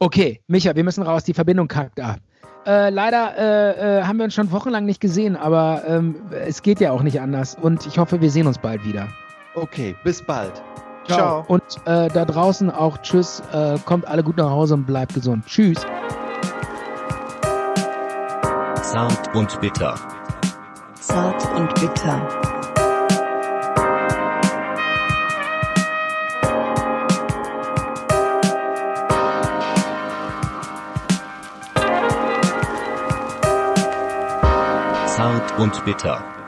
Okay, Micha, wir müssen raus, die Verbindung kackt ab. Äh, leider äh, äh, haben wir uns schon wochenlang nicht gesehen, aber ähm, es geht ja auch nicht anders. Und ich hoffe, wir sehen uns bald wieder. Okay, bis bald. Ciao. Und äh, da draußen auch Tschüss, äh, kommt alle gut nach Hause und bleibt gesund. Tschüss. Zart und bitter. Zart und bitter. Zart und bitter.